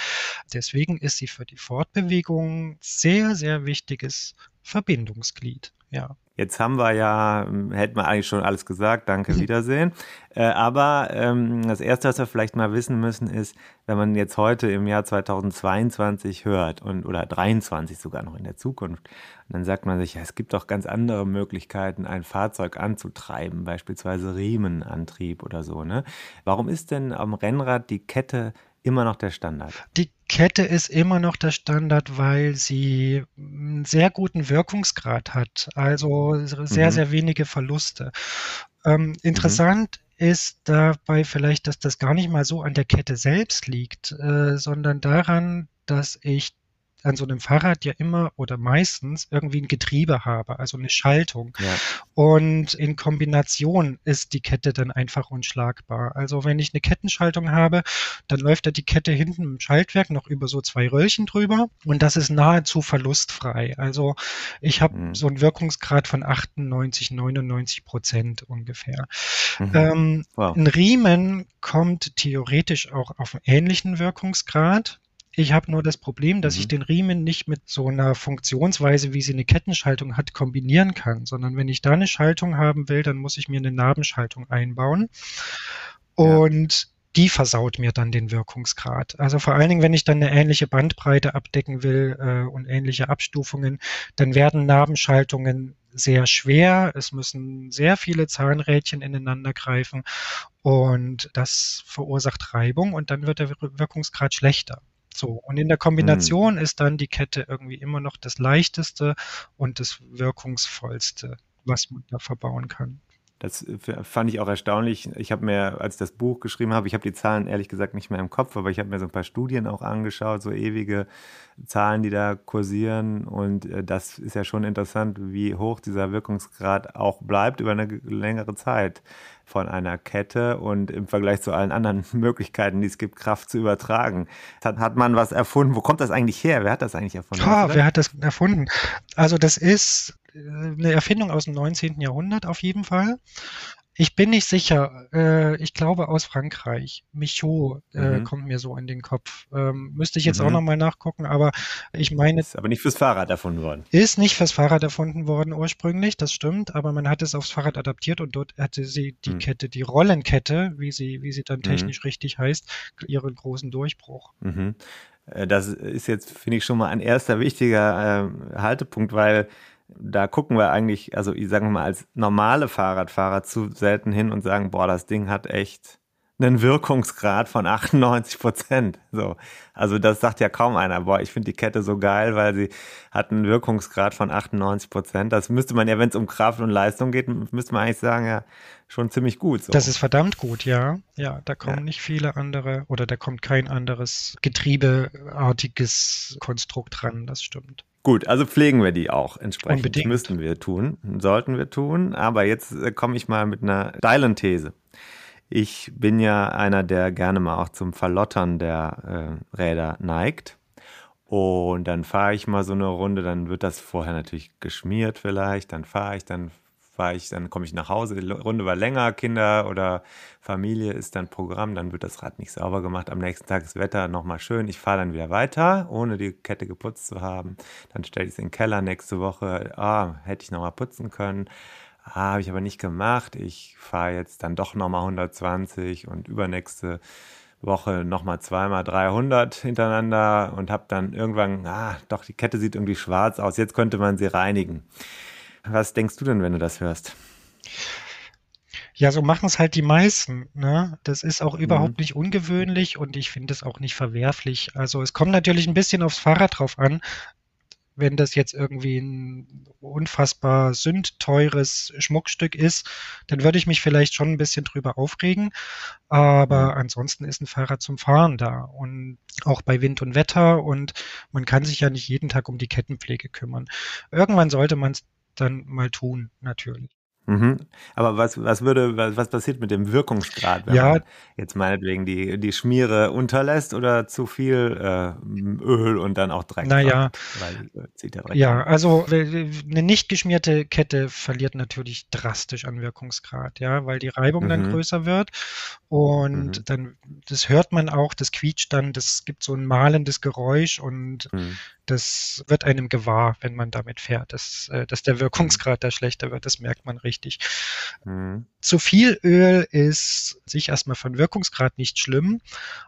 deswegen ist sie für die Fortbewegung sehr, sehr wichtiges Verbindungsglied. Ja. Jetzt haben wir ja, ähm, hätten wir eigentlich schon alles gesagt, danke, Wiedersehen. Äh, aber ähm, das Erste, was wir vielleicht mal wissen müssen, ist, wenn man jetzt heute im Jahr 2022 hört und oder 23 sogar noch in der Zukunft, dann sagt man sich, ja, es gibt doch ganz andere Möglichkeiten, ein Fahrzeug anzutreiben, beispielsweise Riemenantrieb oder so. Ne? Warum ist denn am Rennrad die Kette immer noch der Standard? Die Kette ist immer noch der Standard, weil sie einen sehr guten Wirkungsgrad hat, also sehr, mhm. sehr wenige Verluste. Ähm, interessant mhm. ist dabei vielleicht, dass das gar nicht mal so an der Kette selbst liegt, äh, sondern daran, dass ich an so einem Fahrrad ja immer oder meistens irgendwie ein Getriebe habe, also eine Schaltung. Ja. Und in Kombination ist die Kette dann einfach unschlagbar. Also wenn ich eine Kettenschaltung habe, dann läuft da die Kette hinten im Schaltwerk noch über so zwei Röllchen drüber und das ist nahezu verlustfrei. Also ich habe mhm. so einen Wirkungsgrad von 98, 99 Prozent ungefähr. Mhm. Ähm, wow. Ein Riemen kommt theoretisch auch auf einen ähnlichen Wirkungsgrad. Ich habe nur das Problem, dass mhm. ich den Riemen nicht mit so einer Funktionsweise, wie sie eine Kettenschaltung hat, kombinieren kann, sondern wenn ich da eine Schaltung haben will, dann muss ich mir eine Nabenschaltung einbauen. Und ja. die versaut mir dann den Wirkungsgrad. Also vor allen Dingen, wenn ich dann eine ähnliche Bandbreite abdecken will äh, und ähnliche Abstufungen, dann werden Nabenschaltungen sehr schwer. Es müssen sehr viele Zahnrädchen ineinander greifen und das verursacht Reibung und dann wird der Wirkungsgrad schlechter. So, und in der Kombination mhm. ist dann die Kette irgendwie immer noch das leichteste und das wirkungsvollste, was man da verbauen kann. Das fand ich auch erstaunlich. Ich habe mir, als ich das Buch geschrieben habe, ich habe die Zahlen ehrlich gesagt nicht mehr im Kopf, aber ich habe mir so ein paar Studien auch angeschaut, so ewige Zahlen, die da kursieren. Und äh, das ist ja schon interessant, wie hoch dieser Wirkungsgrad auch bleibt über eine längere Zeit von einer Kette und im Vergleich zu allen anderen Möglichkeiten, die es gibt, Kraft zu übertragen. Hat, hat man was erfunden? Wo kommt das eigentlich her? Wer hat das eigentlich erfunden? Ja, wer hat das erfunden? Also das ist eine Erfindung aus dem 19. Jahrhundert auf jeden Fall. Ich bin nicht sicher. Äh, ich glaube aus Frankreich. Michaud äh, mhm. kommt mir so in den Kopf. Ähm, müsste ich jetzt mhm. auch nochmal nachgucken, aber ich meine. Ist aber nicht fürs Fahrrad erfunden worden. Ist nicht fürs Fahrrad erfunden worden ursprünglich, das stimmt, aber man hat es aufs Fahrrad adaptiert und dort hatte sie die mhm. Kette, die Rollenkette, wie sie, wie sie dann mhm. technisch richtig heißt, ihren großen Durchbruch. Mhm. Äh, das ist jetzt, finde ich, schon mal ein erster wichtiger äh, Haltepunkt, weil da gucken wir eigentlich, also ich sage mal, als normale Fahrradfahrer zu selten hin und sagen, boah, das Ding hat echt einen Wirkungsgrad von 98 Prozent. So. Also das sagt ja kaum einer. Boah, ich finde die Kette so geil, weil sie hat einen Wirkungsgrad von 98 Prozent. Das müsste man ja, wenn es um Kraft und Leistung geht, müsste man eigentlich sagen, ja, schon ziemlich gut. So. Das ist verdammt gut, ja. Ja, da kommen ja. nicht viele andere oder da kommt kein anderes getriebeartiges Konstrukt ran, das stimmt. Gut, also pflegen wir die auch entsprechend. Unbedingt. Müssen wir tun, sollten wir tun. Aber jetzt äh, komme ich mal mit einer steilen These. Ich bin ja einer, der gerne mal auch zum Verlottern der äh, Räder neigt. Und dann fahre ich mal so eine Runde, dann wird das vorher natürlich geschmiert vielleicht, dann fahre ich, dann fahre ich, dann komme ich nach Hause, die Runde war länger, Kinder oder Familie ist dann Programm, dann wird das Rad nicht sauber gemacht. Am nächsten Tag ist Wetter nochmal schön, ich fahre dann wieder weiter, ohne die Kette geputzt zu haben. Dann stelle ich es in den Keller nächste Woche, ah, hätte ich nochmal putzen können. Ah, habe ich aber nicht gemacht. Ich fahre jetzt dann doch nochmal 120 und übernächste Woche nochmal zweimal 300 hintereinander und habe dann irgendwann, ah, doch, die Kette sieht irgendwie schwarz aus. Jetzt könnte man sie reinigen. Was denkst du denn, wenn du das hörst? Ja, so machen es halt die meisten. Ne? Das ist auch mhm. überhaupt nicht ungewöhnlich und ich finde es auch nicht verwerflich. Also es kommt natürlich ein bisschen aufs Fahrrad drauf an wenn das jetzt irgendwie ein unfassbar sündteures Schmuckstück ist, dann würde ich mich vielleicht schon ein bisschen drüber aufregen. Aber mhm. ansonsten ist ein Fahrrad zum Fahren da und auch bei Wind und Wetter und man kann sich ja nicht jeden Tag um die Kettenpflege kümmern. Irgendwann sollte man es dann mal tun, natürlich. Mhm. Aber was, was würde, was, was passiert mit dem Wirkungsgrad, wenn ja. man jetzt meinetwegen die, die Schmiere unterlässt oder zu viel äh, Öl und dann auch Dreck? Naja, weil, äh, ja, also eine nicht geschmierte Kette verliert natürlich drastisch an Wirkungsgrad, ja, weil die Reibung mhm. dann größer wird und mhm. dann, das hört man auch, das quietscht dann, das gibt so ein malendes Geräusch und mhm das wird einem gewahr, wenn man damit fährt, dass, äh, dass der Wirkungsgrad da schlechter wird. Das merkt man richtig. Mhm. Zu viel Öl ist sich erstmal von Wirkungsgrad nicht schlimm,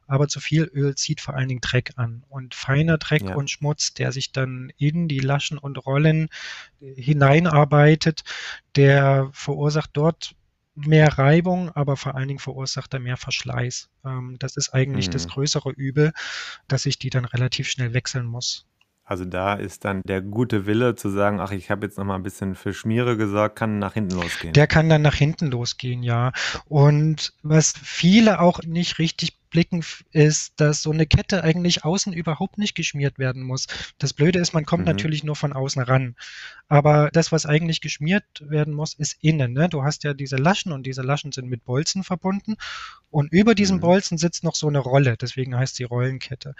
aber zu viel Öl zieht vor allen Dingen Dreck an. Und feiner Dreck ja. und Schmutz, der sich dann in die Laschen und Rollen hineinarbeitet, der verursacht dort mehr Reibung, aber vor allen Dingen verursacht er mehr Verschleiß. Ähm, das ist eigentlich mhm. das größere Übel, dass ich die dann relativ schnell wechseln muss. Also da ist dann der gute Wille zu sagen, ach, ich habe jetzt noch mal ein bisschen für Schmiere gesorgt, kann nach hinten losgehen. Der kann dann nach hinten losgehen, ja. Und was viele auch nicht richtig blicken, ist, dass so eine Kette eigentlich außen überhaupt nicht geschmiert werden muss. Das Blöde ist, man kommt mhm. natürlich nur von außen ran. Aber das, was eigentlich geschmiert werden muss, ist innen. Ne? Du hast ja diese Laschen und diese Laschen sind mit Bolzen verbunden. Und über diesen mhm. Bolzen sitzt noch so eine Rolle. Deswegen heißt sie Rollenkette.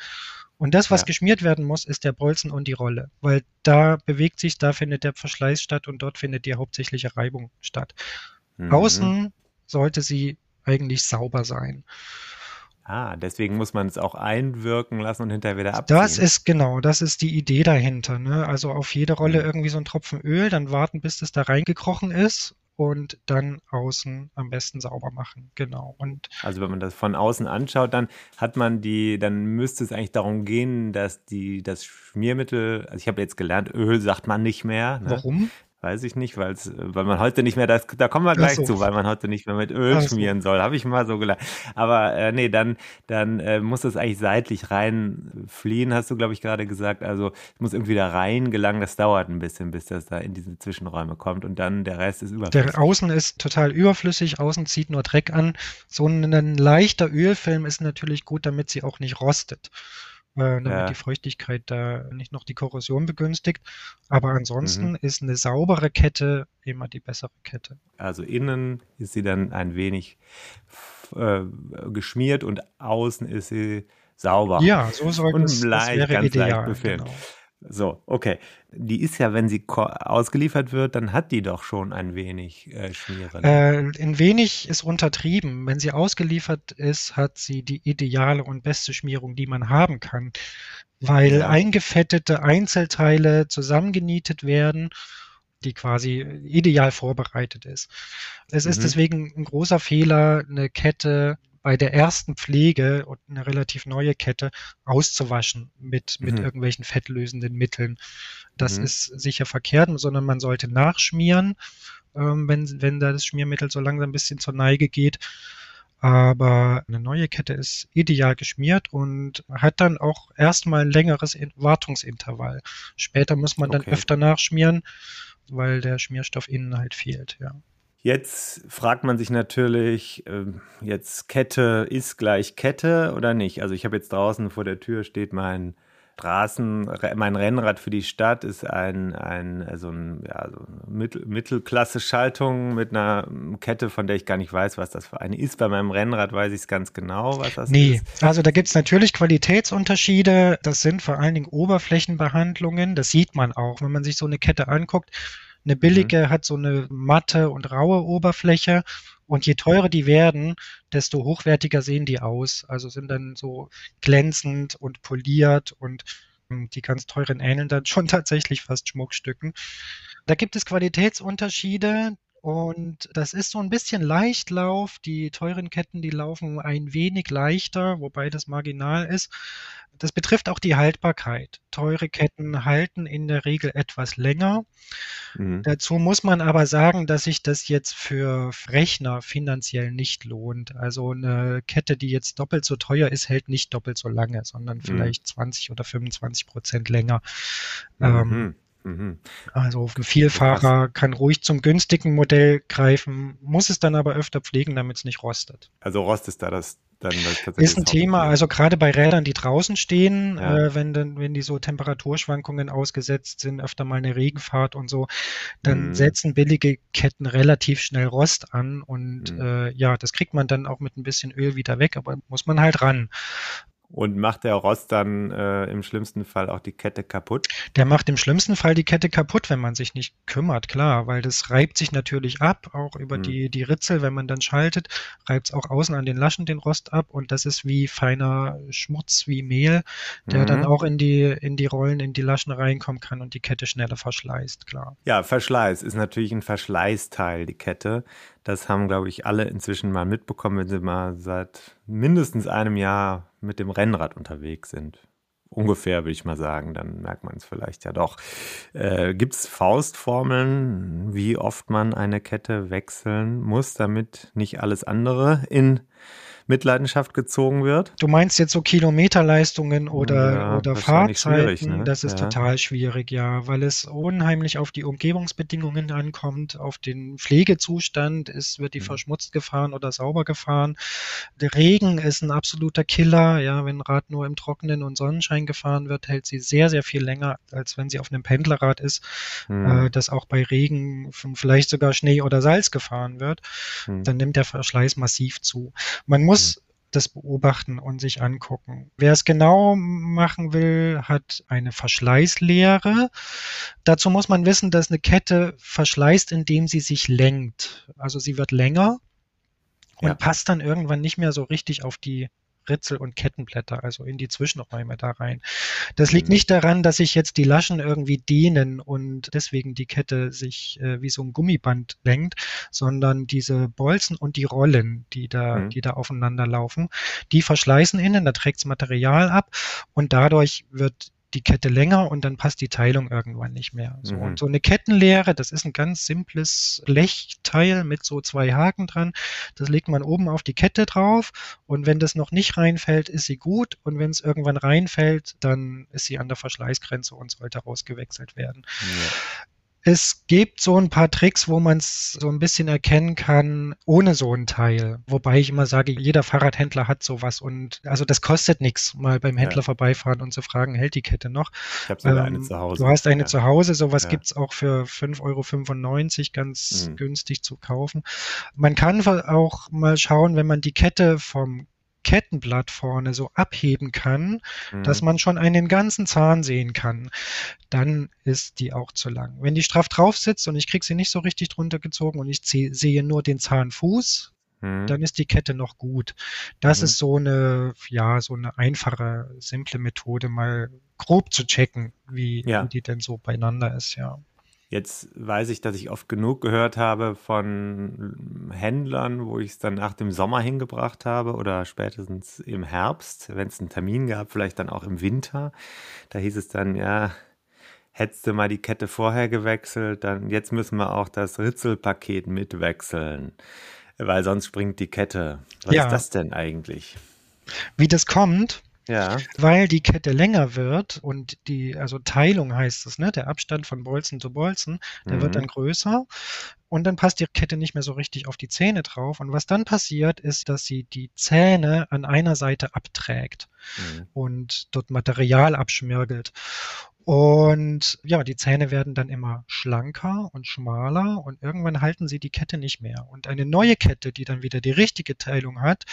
Und das, was ja. geschmiert werden muss, ist der Bolzen und die Rolle. Weil da bewegt sich, da findet der Verschleiß statt und dort findet die hauptsächliche Reibung statt. Mhm. Außen sollte sie eigentlich sauber sein. Ah, deswegen muss man es auch einwirken lassen und hinterher wieder abziehen. Das ist genau, das ist die Idee dahinter. Ne? Also auf jede Rolle mhm. irgendwie so ein Tropfen Öl, dann warten, bis das da reingekrochen ist und dann außen am besten sauber machen. Genau. Und also wenn man das von außen anschaut, dann hat man die, dann müsste es eigentlich darum gehen, dass die das Schmiermittel, also ich habe jetzt gelernt, Öl sagt man nicht mehr. Ne? Warum? Weiß ich nicht, weil weil man heute nicht mehr, das, da kommen wir gleich so. zu, weil man heute nicht mehr mit Öl Ach schmieren so. soll. Habe ich mal so gelernt. Aber äh, nee, dann, dann äh, muss es eigentlich seitlich reinfliehen, hast du, glaube ich, gerade gesagt. Also es muss irgendwie da rein gelangen. Das dauert ein bisschen, bis das da in diese Zwischenräume kommt. Und dann der Rest ist überflüssig. Der Außen ist total überflüssig, außen zieht nur Dreck an. So ein leichter Ölfilm ist natürlich gut, damit sie auch nicht rostet äh, damit ja. die Feuchtigkeit da nicht noch die Korrosion begünstigt. Aber ansonsten mhm. ist eine saubere Kette immer die bessere Kette. Also innen ist sie dann ein wenig äh, geschmiert und außen ist sie sauber. Ja, so soll es, leicht, das wäre ideal. Leicht genau. So, okay. Die ist ja, wenn sie ausgeliefert wird, dann hat die doch schon ein wenig äh, Schmiere. Ne? Äh, ein wenig ist untertrieben. Wenn sie ausgeliefert ist, hat sie die ideale und beste Schmierung, die man haben kann, weil ja. eingefettete Einzelteile zusammengenietet werden die quasi ideal vorbereitet ist. Es mhm. ist deswegen ein großer Fehler, eine Kette bei der ersten Pflege und eine relativ neue Kette auszuwaschen mit, mit mhm. irgendwelchen fettlösenden Mitteln. Das mhm. ist sicher verkehrt, sondern man sollte nachschmieren, ähm, wenn, wenn da das Schmiermittel so langsam ein bisschen zur Neige geht. Aber eine neue Kette ist ideal geschmiert und hat dann auch erstmal ein längeres Wartungsintervall. Später muss man dann okay. öfter nachschmieren, weil der Schmierstoff innen halt fehlt, ja. Jetzt fragt man sich natürlich, äh, jetzt Kette ist gleich Kette oder nicht? Also ich habe jetzt draußen vor der Tür steht mein Straßen, mein Rennrad für die Stadt ist ein, ein also ein, ja, so Mittel, Mittelklasse-Schaltung mit einer Kette, von der ich gar nicht weiß, was das für eine ist. Bei meinem Rennrad weiß ich es ganz genau, was das nee. ist. Nee, also da gibt es natürlich Qualitätsunterschiede. Das sind vor allen Dingen Oberflächenbehandlungen. Das sieht man auch, wenn man sich so eine Kette anguckt. Eine billige mhm. hat so eine matte und raue Oberfläche und je teurer die werden, desto hochwertiger sehen die aus. Also sind dann so glänzend und poliert und hm, die ganz teuren ähneln dann schon tatsächlich fast Schmuckstücken. Da gibt es Qualitätsunterschiede. Und das ist so ein bisschen Leichtlauf. Die teuren Ketten, die laufen ein wenig leichter, wobei das marginal ist. Das betrifft auch die Haltbarkeit. Teure Ketten halten in der Regel etwas länger. Mhm. Dazu muss man aber sagen, dass sich das jetzt für Rechner finanziell nicht lohnt. Also eine Kette, die jetzt doppelt so teuer ist, hält nicht doppelt so lange, sondern mhm. vielleicht 20 oder 25 Prozent länger. Mhm. Ähm, Mhm. Also ein Vielfahrer kann ruhig zum günstigen Modell greifen, muss es dann aber öfter pflegen, damit es nicht rostet. Also Rost ist da das dann tatsächlich. Ist ein Thema, also gerade bei Rädern, die draußen stehen, ja. äh, wenn, dann, wenn die so Temperaturschwankungen ausgesetzt sind, öfter mal eine Regenfahrt und so, dann mhm. setzen billige Ketten relativ schnell Rost an und mhm. äh, ja, das kriegt man dann auch mit ein bisschen Öl wieder weg, aber muss man halt ran. Und macht der Rost dann äh, im schlimmsten Fall auch die Kette kaputt? Der macht im schlimmsten Fall die Kette kaputt, wenn man sich nicht kümmert, klar, weil das reibt sich natürlich ab, auch über hm. die, die Ritzel, wenn man dann schaltet, reibt es auch außen an den Laschen den Rost ab und das ist wie feiner Schmutz, wie Mehl, der mhm. dann auch in die, in die Rollen, in die Laschen reinkommen kann und die Kette schneller verschleißt, klar. Ja, Verschleiß ist natürlich ein Verschleißteil, die Kette. Das haben, glaube ich, alle inzwischen mal mitbekommen, wenn sie mal seit mindestens einem Jahr mit dem Rennrad unterwegs sind. Ungefähr würde ich mal sagen, dann merkt man es vielleicht ja doch. Äh, Gibt es Faustformeln, wie oft man eine Kette wechseln muss, damit nicht alles andere in Mitleidenschaft gezogen wird. Du meinst jetzt so Kilometerleistungen oder, ja, oder Fahrzeiten? Ne? Das ist ja. total schwierig, ja, weil es unheimlich auf die Umgebungsbedingungen ankommt, auf den Pflegezustand. Ist, wird die mhm. verschmutzt gefahren oder sauber gefahren? Der Regen ist ein absoluter Killer. Ja, wenn ein Rad nur im Trockenen und Sonnenschein gefahren wird, hält sie sehr, sehr viel länger, als wenn sie auf einem Pendlerrad ist, mhm. äh, das auch bei Regen vielleicht sogar Schnee oder Salz gefahren wird. Mhm. Dann nimmt der Verschleiß massiv zu. Man muss muss das beobachten und sich angucken. Wer es genau machen will, hat eine Verschleißlehre. Dazu muss man wissen, dass eine Kette verschleißt, indem sie sich lenkt. Also sie wird länger und ja. passt dann irgendwann nicht mehr so richtig auf die Ritzel und Kettenblätter, also in die Zwischenräume da rein. Das liegt mhm. nicht daran, dass sich jetzt die Laschen irgendwie dehnen und deswegen die Kette sich äh, wie so ein Gummiband lenkt, sondern diese Bolzen und die Rollen, die da, mhm. die da aufeinander laufen, die verschleißen innen, da trägt Material ab und dadurch wird die Kette länger und dann passt die Teilung irgendwann nicht mehr. So, mhm. Und so eine Kettenlehre, das ist ein ganz simples Blechteil mit so zwei Haken dran. Das legt man oben auf die Kette drauf und wenn das noch nicht reinfällt, ist sie gut und wenn es irgendwann reinfällt, dann ist sie an der Verschleißgrenze und sollte rausgewechselt werden. Es gibt so ein paar Tricks, wo man es so ein bisschen erkennen kann, ohne so ein Teil. Wobei ich immer sage, jeder Fahrradhändler hat sowas und also das kostet nichts, mal beim Händler ja. vorbeifahren und zu fragen, hält die Kette noch? Ich habe sogar ähm, eine zu Hause. Du hast eine ja. zu Hause, sowas ja. gibt's auch für 5,95 Euro ganz mhm. günstig zu kaufen. Man kann auch mal schauen, wenn man die Kette vom Kettenblatt vorne so abheben kann, mhm. dass man schon einen ganzen Zahn sehen kann, dann ist die auch zu lang. Wenn die straff drauf sitzt und ich kriege sie nicht so richtig drunter gezogen und ich sehe nur den Zahnfuß, mhm. dann ist die Kette noch gut. Das mhm. ist so eine, ja, so eine einfache, simple Methode, mal grob zu checken, wie, ja. wie die denn so beieinander ist, ja. Jetzt weiß ich, dass ich oft genug gehört habe von Händlern, wo ich es dann nach dem Sommer hingebracht habe oder spätestens im Herbst, wenn es einen Termin gab, vielleicht dann auch im Winter. Da hieß es dann, ja, hättest du mal die Kette vorher gewechselt, dann jetzt müssen wir auch das Ritzelpaket mitwechseln. weil sonst springt die Kette. Was Ja. ist das denn eigentlich? Wie das kommt, Ja. weil die Kette länger wird und die, also Teilung heißt es, ne? Der Abstand von Bolzen zu Bolzen, der wird Mhm. dann größer und dann passt die Kette nicht mehr so richtig auf die Zähne drauf. Und was dann passiert, ist, dass sie die Zähne an einer Seite abträgt Mhm. und dort Material abschmirgelt. Und ja, die Zähne werden dann immer schlanker und schmaler und irgendwann halten sie die Kette nicht mehr. Und eine neue Kette, die dann wieder die richtige Teilung hat,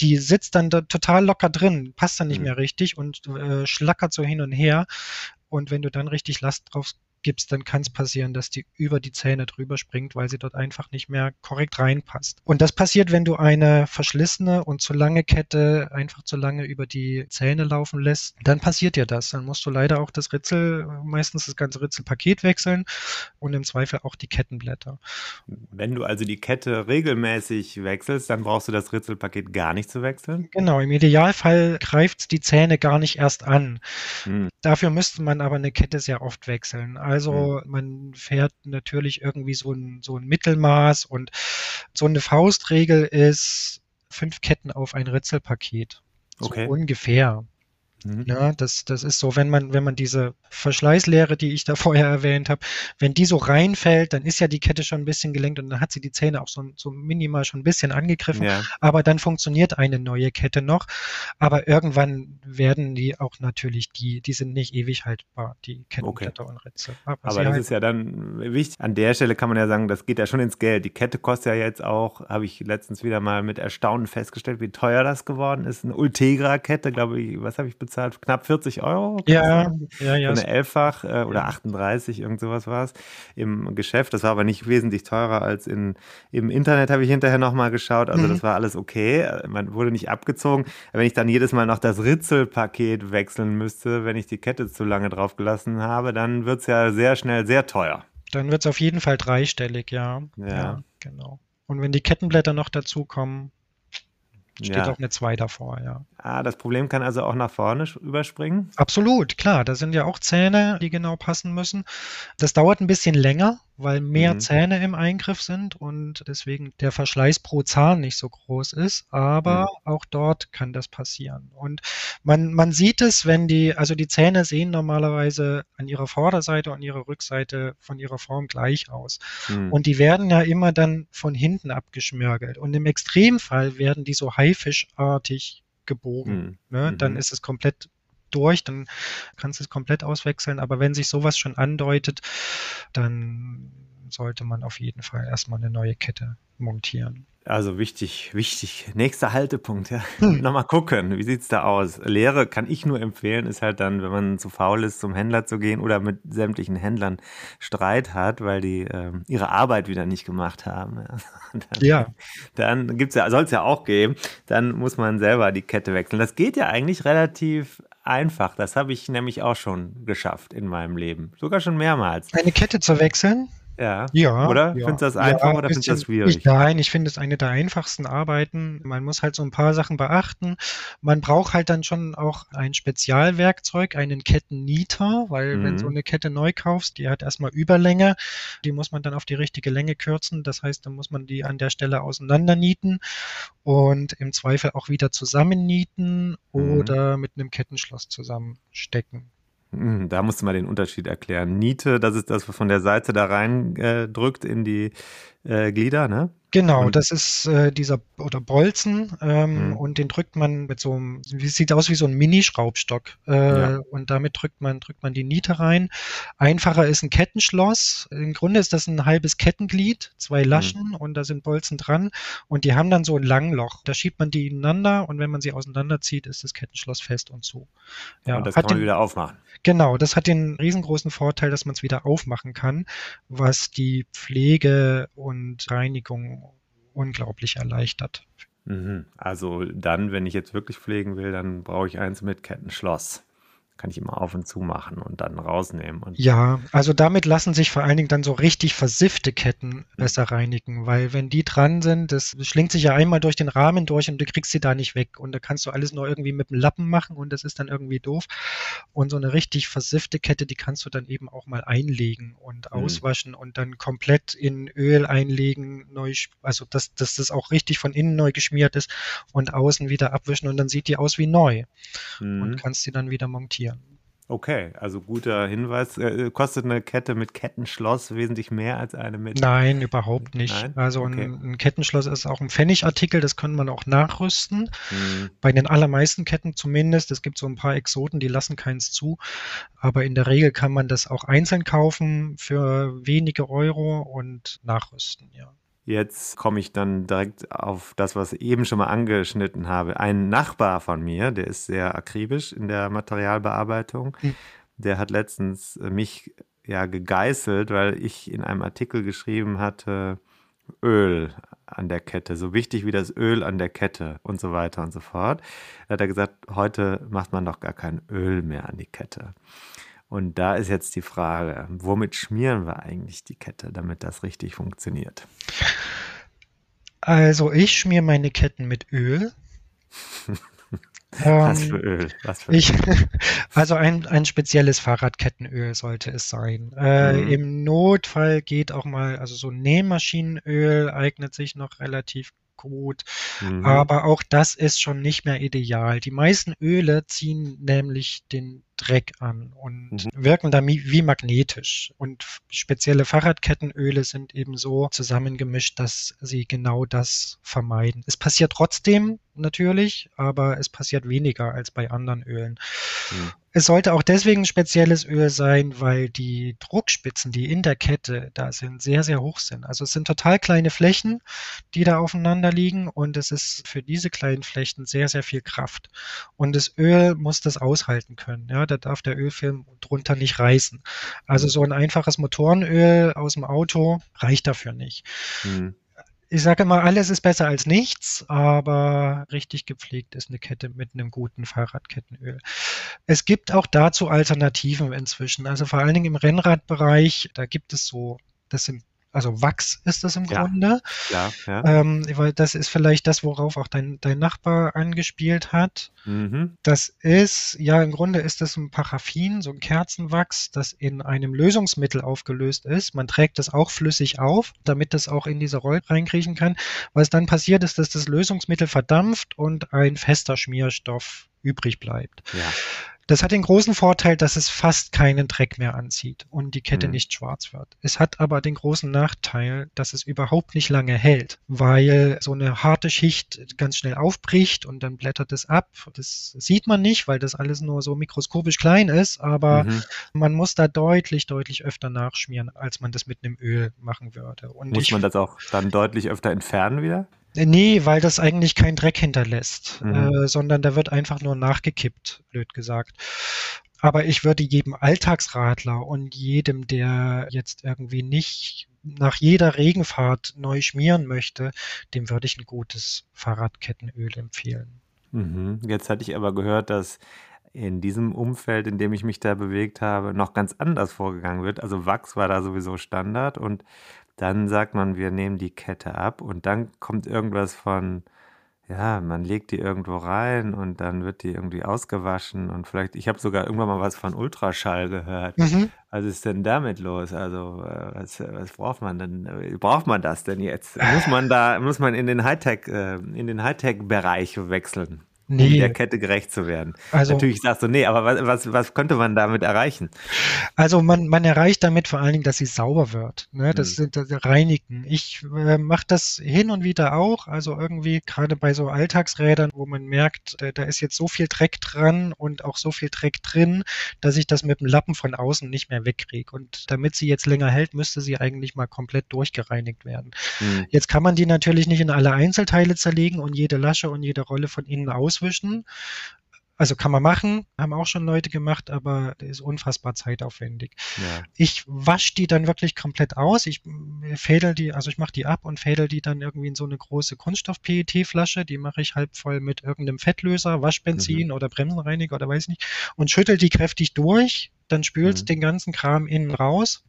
die sitzt dann da total locker drin, passt dann nicht Mhm. mehr richtig und äh, schlackert so hin und her. Und wenn du dann richtig Last drauf gibst, dann kann es passieren, dass die über die Zähne drüber springt, weil sie dort einfach nicht mehr korrekt reinpasst. Und das passiert, wenn du eine verschlissene und zu lange Kette einfach zu lange über die Zähne laufen lässt, dann passiert dir das. Dann musst du leider auch das Ritzel, meistens das ganze Ritzelpaket wechseln und im Zweifel auch die Kettenblätter. Wenn du also die Kette regelmäßig wechselst, dann brauchst du das Ritzelpaket gar nicht zu wechseln. Genau, im Idealfall greift die Zähne gar nicht erst an. Hm. Dafür müsste man aber eine Kette sehr oft wechseln. Also man fährt natürlich irgendwie so ein, so ein Mittelmaß und so eine Faustregel ist fünf Ketten auf ein Ritzelpaket. So Okay. ungefähr. Mhm. Ne, das, das ist so, wenn man, wenn man diese Verschleißlehre, die ich da vorher erwähnt habe, wenn die so reinfällt, dann ist ja die Kette schon ein bisschen gelenkt und dann hat sie die Zähne auch so, so minimal schon ein bisschen angegriffen. Ja. Aber dann funktioniert eine neue Kette noch. Aber irgendwann werden die auch natürlich die, die sind nicht ewig haltbar, die Kettenblätter und Ritze. Aber, Aber das halten- ist ja dann wichtig. An der Stelle kann man ja sagen, das geht ja schon ins Geld. Die Kette kostet ja jetzt auch, habe ich letztens wieder mal mit Erstaunen festgestellt, wie teuer das geworden ist. Eine Ultegra-Kette, glaube ich, was habe ich bezahlt? Knapp 40 Euro? ja, ja, ja. So eine Elffach äh, oder 38, irgend sowas war es im Geschäft. Das war aber nicht wesentlich teurer als in, im Internet, habe ich hinterher nochmal geschaut. Also Mhm. das war alles okay. Man wurde nicht abgezogen. Aber Wenn ich dann jedes Mal noch das Ritzelpaket wechseln müsste, wenn ich die Kette zu lange drauf gelassen habe, dann wird es ja sehr schnell sehr teuer. Dann wird es auf jeden Fall dreistellig, ja. Ja. genau. Und wenn die Kettenblätter noch dazukommen, steht Ja. auch eine 2 davor, ja. Ah, das Problem kann also auch nach vorne überspringen. Absolut, klar. Da sind ja auch Zähne, die genau passen müssen. Das dauert ein bisschen länger, weil mehr Mhm. Zähne im Eingriff sind und deswegen der Verschleiß pro Zahn nicht so groß ist. Aber Mhm. auch dort kann das passieren. Und man, man sieht es, wenn die, also die Zähne sehen normalerweise an ihrer Vorderseite und ihrer Rückseite von ihrer Form gleich aus. Hm. Und die werden ja immer dann von hinten abgeschmörgelt. Und im Extremfall werden die so haifischartig gebogen. Hm. Ne? Mhm. Dann ist es komplett durch, dann kannst du es komplett auswechseln. Aber wenn sich sowas schon andeutet, dann sollte man auf jeden Fall erstmal eine neue Kette montieren. Also wichtig, wichtig. Nächster Haltepunkt, ja. Hm. Nochmal gucken, wie sieht's da aus? Lehre kann ich nur empfehlen, ist halt dann, wenn man zu faul ist, zum Händler zu gehen oder mit sämtlichen Händlern Streit hat, weil die ähm, ihre Arbeit wieder nicht gemacht haben. Ja. Dann, Ja. Dann gibt's ja, soll es ja auch geben, dann muss man selber die Kette wechseln. Das geht ja eigentlich relativ einfach. Das habe ich nämlich auch schon geschafft in meinem Leben. Sogar schon mehrmals. Eine Kette zu wechseln? Ja. Ja. Oder? ja. Findest du das einfach Ja, oder findest du das schwierig? Ich, nein, ich finde es eine der einfachsten Arbeiten. Man muss halt so ein paar Sachen beachten. Man braucht halt dann schon auch ein Spezialwerkzeug, einen Kettennieter, weil wenn Mhm. so eine Kette neu kaufst, die hat erstmal Überlänge, die muss man dann auf die richtige Länge kürzen. Das heißt, dann muss man die an der Stelle auseinandernieten und im Zweifel auch wieder zusammennieten Mhm. oder mit einem Kettenschloss zusammenstecken. Hm, Da musst du mal den Unterschied erklären. Niete, das ist das, was von der Seite da rein äh, drückt in die äh, Glieder, ne? Genau, das ist äh, dieser oder Bolzen ähm, Mhm. und den drückt man mit so einem, sieht aus wie so ein Mini-Schraubstock äh, Ja. und damit drückt man drückt man die Niete rein. Einfacher ist ein Kettenschloss. Im Grunde ist das ein halbes Kettenglied, zwei Mhm. Laschen und da sind Bolzen dran und die haben dann so ein Langloch. Da schiebt man die ineinander und wenn man sie auseinanderzieht, ist das Kettenschloss fest und zu. Ja, Und das kann man den- wieder aufmachen. Genau, das hat den riesengroßen Vorteil, dass man es wieder aufmachen kann, was die Pflege und Reinigung unglaublich erleichtert. Mhm. Also dann, wenn ich jetzt wirklich pflegen will, dann brauche ich eins mit Kettenschloss. Kann ich immer auf und zu machen und dann rausnehmen. Und ja, also damit lassen sich vor allen Dingen dann so richtig versiffte Ketten besser reinigen, weil wenn die dran sind, das schlingt sich ja einmal durch den Rahmen durch und du kriegst sie da nicht weg und da kannst du alles nur irgendwie mit dem Lappen machen und das ist dann irgendwie doof. Und so eine richtig versiffte Kette, die kannst du dann eben auch mal einlegen und mhm. auswaschen und dann komplett in Öl einlegen, neu, also dass, dass das auch richtig von innen neu geschmiert ist und außen wieder abwischen und dann sieht die aus wie neu mhm. und kannst sie dann wieder montieren. Okay, also guter Hinweis. Äh, kostet eine Kette mit Kettenschloss wesentlich mehr als eine mit? Nein, überhaupt nicht. Nein? Also okay. ein, ein, Kettenschloss ist auch ein Pfennigartikel, das kann man auch nachrüsten. Hm. Bei den allermeisten Ketten zumindest. Es gibt so ein paar Exoten, die lassen keins zu. Aber in der Regel kann man das auch einzeln kaufen für wenige Euro und nachrüsten, ja. Jetzt komme ich dann direkt auf das, was ich eben schon mal angeschnitten habe. Ein Nachbar von mir, der ist sehr akribisch in der Materialbearbeitung, hm. der hat letztens mich ja gegeißelt, weil ich in einem Artikel geschrieben hatte, Öl an der Kette, so wichtig wie das Öl an der Kette und so weiter und so fort. Da hat er gesagt, heute macht man doch gar kein Öl mehr an die Kette. Und da ist jetzt die Frage, womit schmieren wir eigentlich die Kette, damit das richtig funktioniert? Also ich schmiere meine Ketten mit Öl. Was für Öl? Was für Öl? Ich, also ein, ein spezielles Fahrradkettenöl sollte es sein. Äh, mhm. Im Notfall geht auch mal, also so Nähmaschinenöl eignet sich noch relativ gut. Mhm. Aber auch das ist schon nicht mehr ideal. Die meisten Öle ziehen nämlich den Dreck an und mhm. wirken da wie magnetisch. Und spezielle Fahrradkettenöle sind eben so zusammengemischt, dass sie genau das vermeiden. Es passiert trotzdem natürlich, aber es passiert weniger als bei anderen Ölen. Mhm. Es sollte auch deswegen ein spezielles Öl sein, weil die Druckspitzen, die in der Kette da sind, sehr, sehr hoch sind. Also es sind total kleine Flächen, die da aufeinander liegen und es ist für diese kleinen Flächen sehr, sehr viel Kraft. Und das Öl muss das aushalten können. Ja, da darf der Ölfilm drunter nicht reißen. Also so ein einfaches Motorenöl aus dem Auto reicht dafür nicht. Mhm ich sage immer, alles ist besser als nichts, aber richtig gepflegt ist eine Kette mit einem guten Fahrradkettenöl. Es gibt auch dazu Alternativen inzwischen. Also vor allen Dingen im Rennradbereich, da gibt es so, das sind also Wachs ist das im ja, Grunde. Ja, ja. Ähm, weil das ist vielleicht das, worauf auch dein, dein Nachbar angespielt hat. Mhm. Das ist, ja, im Grunde ist das ein Paraffin, so ein Kerzenwachs, das in einem Lösungsmittel aufgelöst ist. Man trägt das auch flüssig auf, damit das auch in diese Rolle reinkriechen kann. Was dann passiert ist, dass das Lösungsmittel verdampft und ein fester Schmierstoff übrig bleibt. Ja. Das hat den großen Vorteil, dass es fast keinen Dreck mehr anzieht und die Kette mhm. nicht schwarz wird. Es hat aber den großen Nachteil, dass es überhaupt nicht lange hält, weil so eine harte Schicht ganz schnell aufbricht und dann blättert es ab. Das sieht man nicht, weil das alles nur so mikroskopisch klein ist, aber mhm. man muss da deutlich, deutlich öfter nachschmieren, als man das mit einem Öl machen würde. Und muss ich, man das auch dann deutlich öfter entfernen wieder? Nee, weil das eigentlich keinen Dreck hinterlässt, mhm. äh, sondern da wird einfach nur nachgekippt, blöd gesagt. Aber ich würde jedem Alltagsradler und jedem, der jetzt irgendwie nicht nach jeder Regenfahrt neu schmieren möchte, dem würde ich ein gutes Fahrradkettenöl empfehlen. Mhm. Jetzt hatte ich aber gehört, dass in diesem Umfeld, in dem ich mich da bewegt habe, noch ganz anders vorgegangen wird. Also Wachs war da sowieso Standard und dann sagt man, wir nehmen die Kette ab und dann kommt irgendwas von, ja, man legt die irgendwo rein und dann wird die irgendwie ausgewaschen und vielleicht, ich habe sogar irgendwann mal was von Ultraschall gehört. Mhm. Was ist denn damit los? Also, äh, was, was braucht man denn? Braucht man das denn jetzt? Muss man da, muss man in den Hightech, äh, in den Hightech-Bereich wechseln? Nee. um der Kette gerecht zu werden. Also, Natürlich sagst du, nee, aber was, was, was könnte man damit erreichen? Also man, man erreicht damit vor allen Dingen, dass sie sauber wird. Ne? Das hm. sind das Reinigen. Ich äh, mache das hin und wieder auch. Also irgendwie gerade bei so Alltagsrädern, wo man merkt, äh, da ist jetzt so viel Dreck dran und auch so viel Dreck drin, dass ich das mit dem Lappen von außen nicht mehr wegkriege. Und damit sie jetzt länger hält, müsste sie eigentlich mal komplett durchgereinigt werden. Hm. Jetzt kann man die natürlich nicht in alle Einzelteile zerlegen und jede Lasche und jede Rolle von innen aus auswischen. Also kann man machen, haben auch schon Leute gemacht, aber ist unfassbar zeitaufwendig. Ja. Ich wasche die dann wirklich komplett aus. Ich äh, fädel die, also ich mache die ab und fädel die dann irgendwie in so eine große Kunststoff-PET-Flasche. Die mache ich halb voll mit irgendeinem Fettlöser, Waschbenzin mhm. oder Bremsenreiniger oder weiß nicht und schüttel die kräftig durch. Dann spült mhm. den ganzen Kram innen raus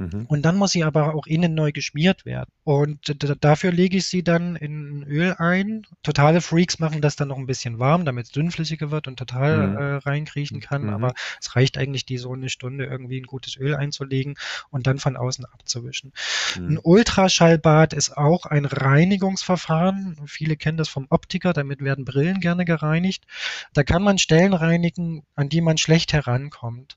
Mhm. Und dann muss sie aber auch innen neu geschmiert werden. Und dafür lege ich sie dann in Öl ein. Totale Freaks machen das dann noch ein bisschen warm, damit es dünnflüssiger wird und total mhm. äh, reinkriechen kann. Mhm. Aber es reicht eigentlich, die so eine Stunde irgendwie ein gutes Öl einzulegen und dann von außen abzuwischen. Mhm. Ein Ultraschallbad ist auch ein Reinigungsverfahren. Viele kennen das vom Optiker, damit werden Brillen gerne gereinigt. Da kann man Stellen reinigen, an die man schlecht herankommt.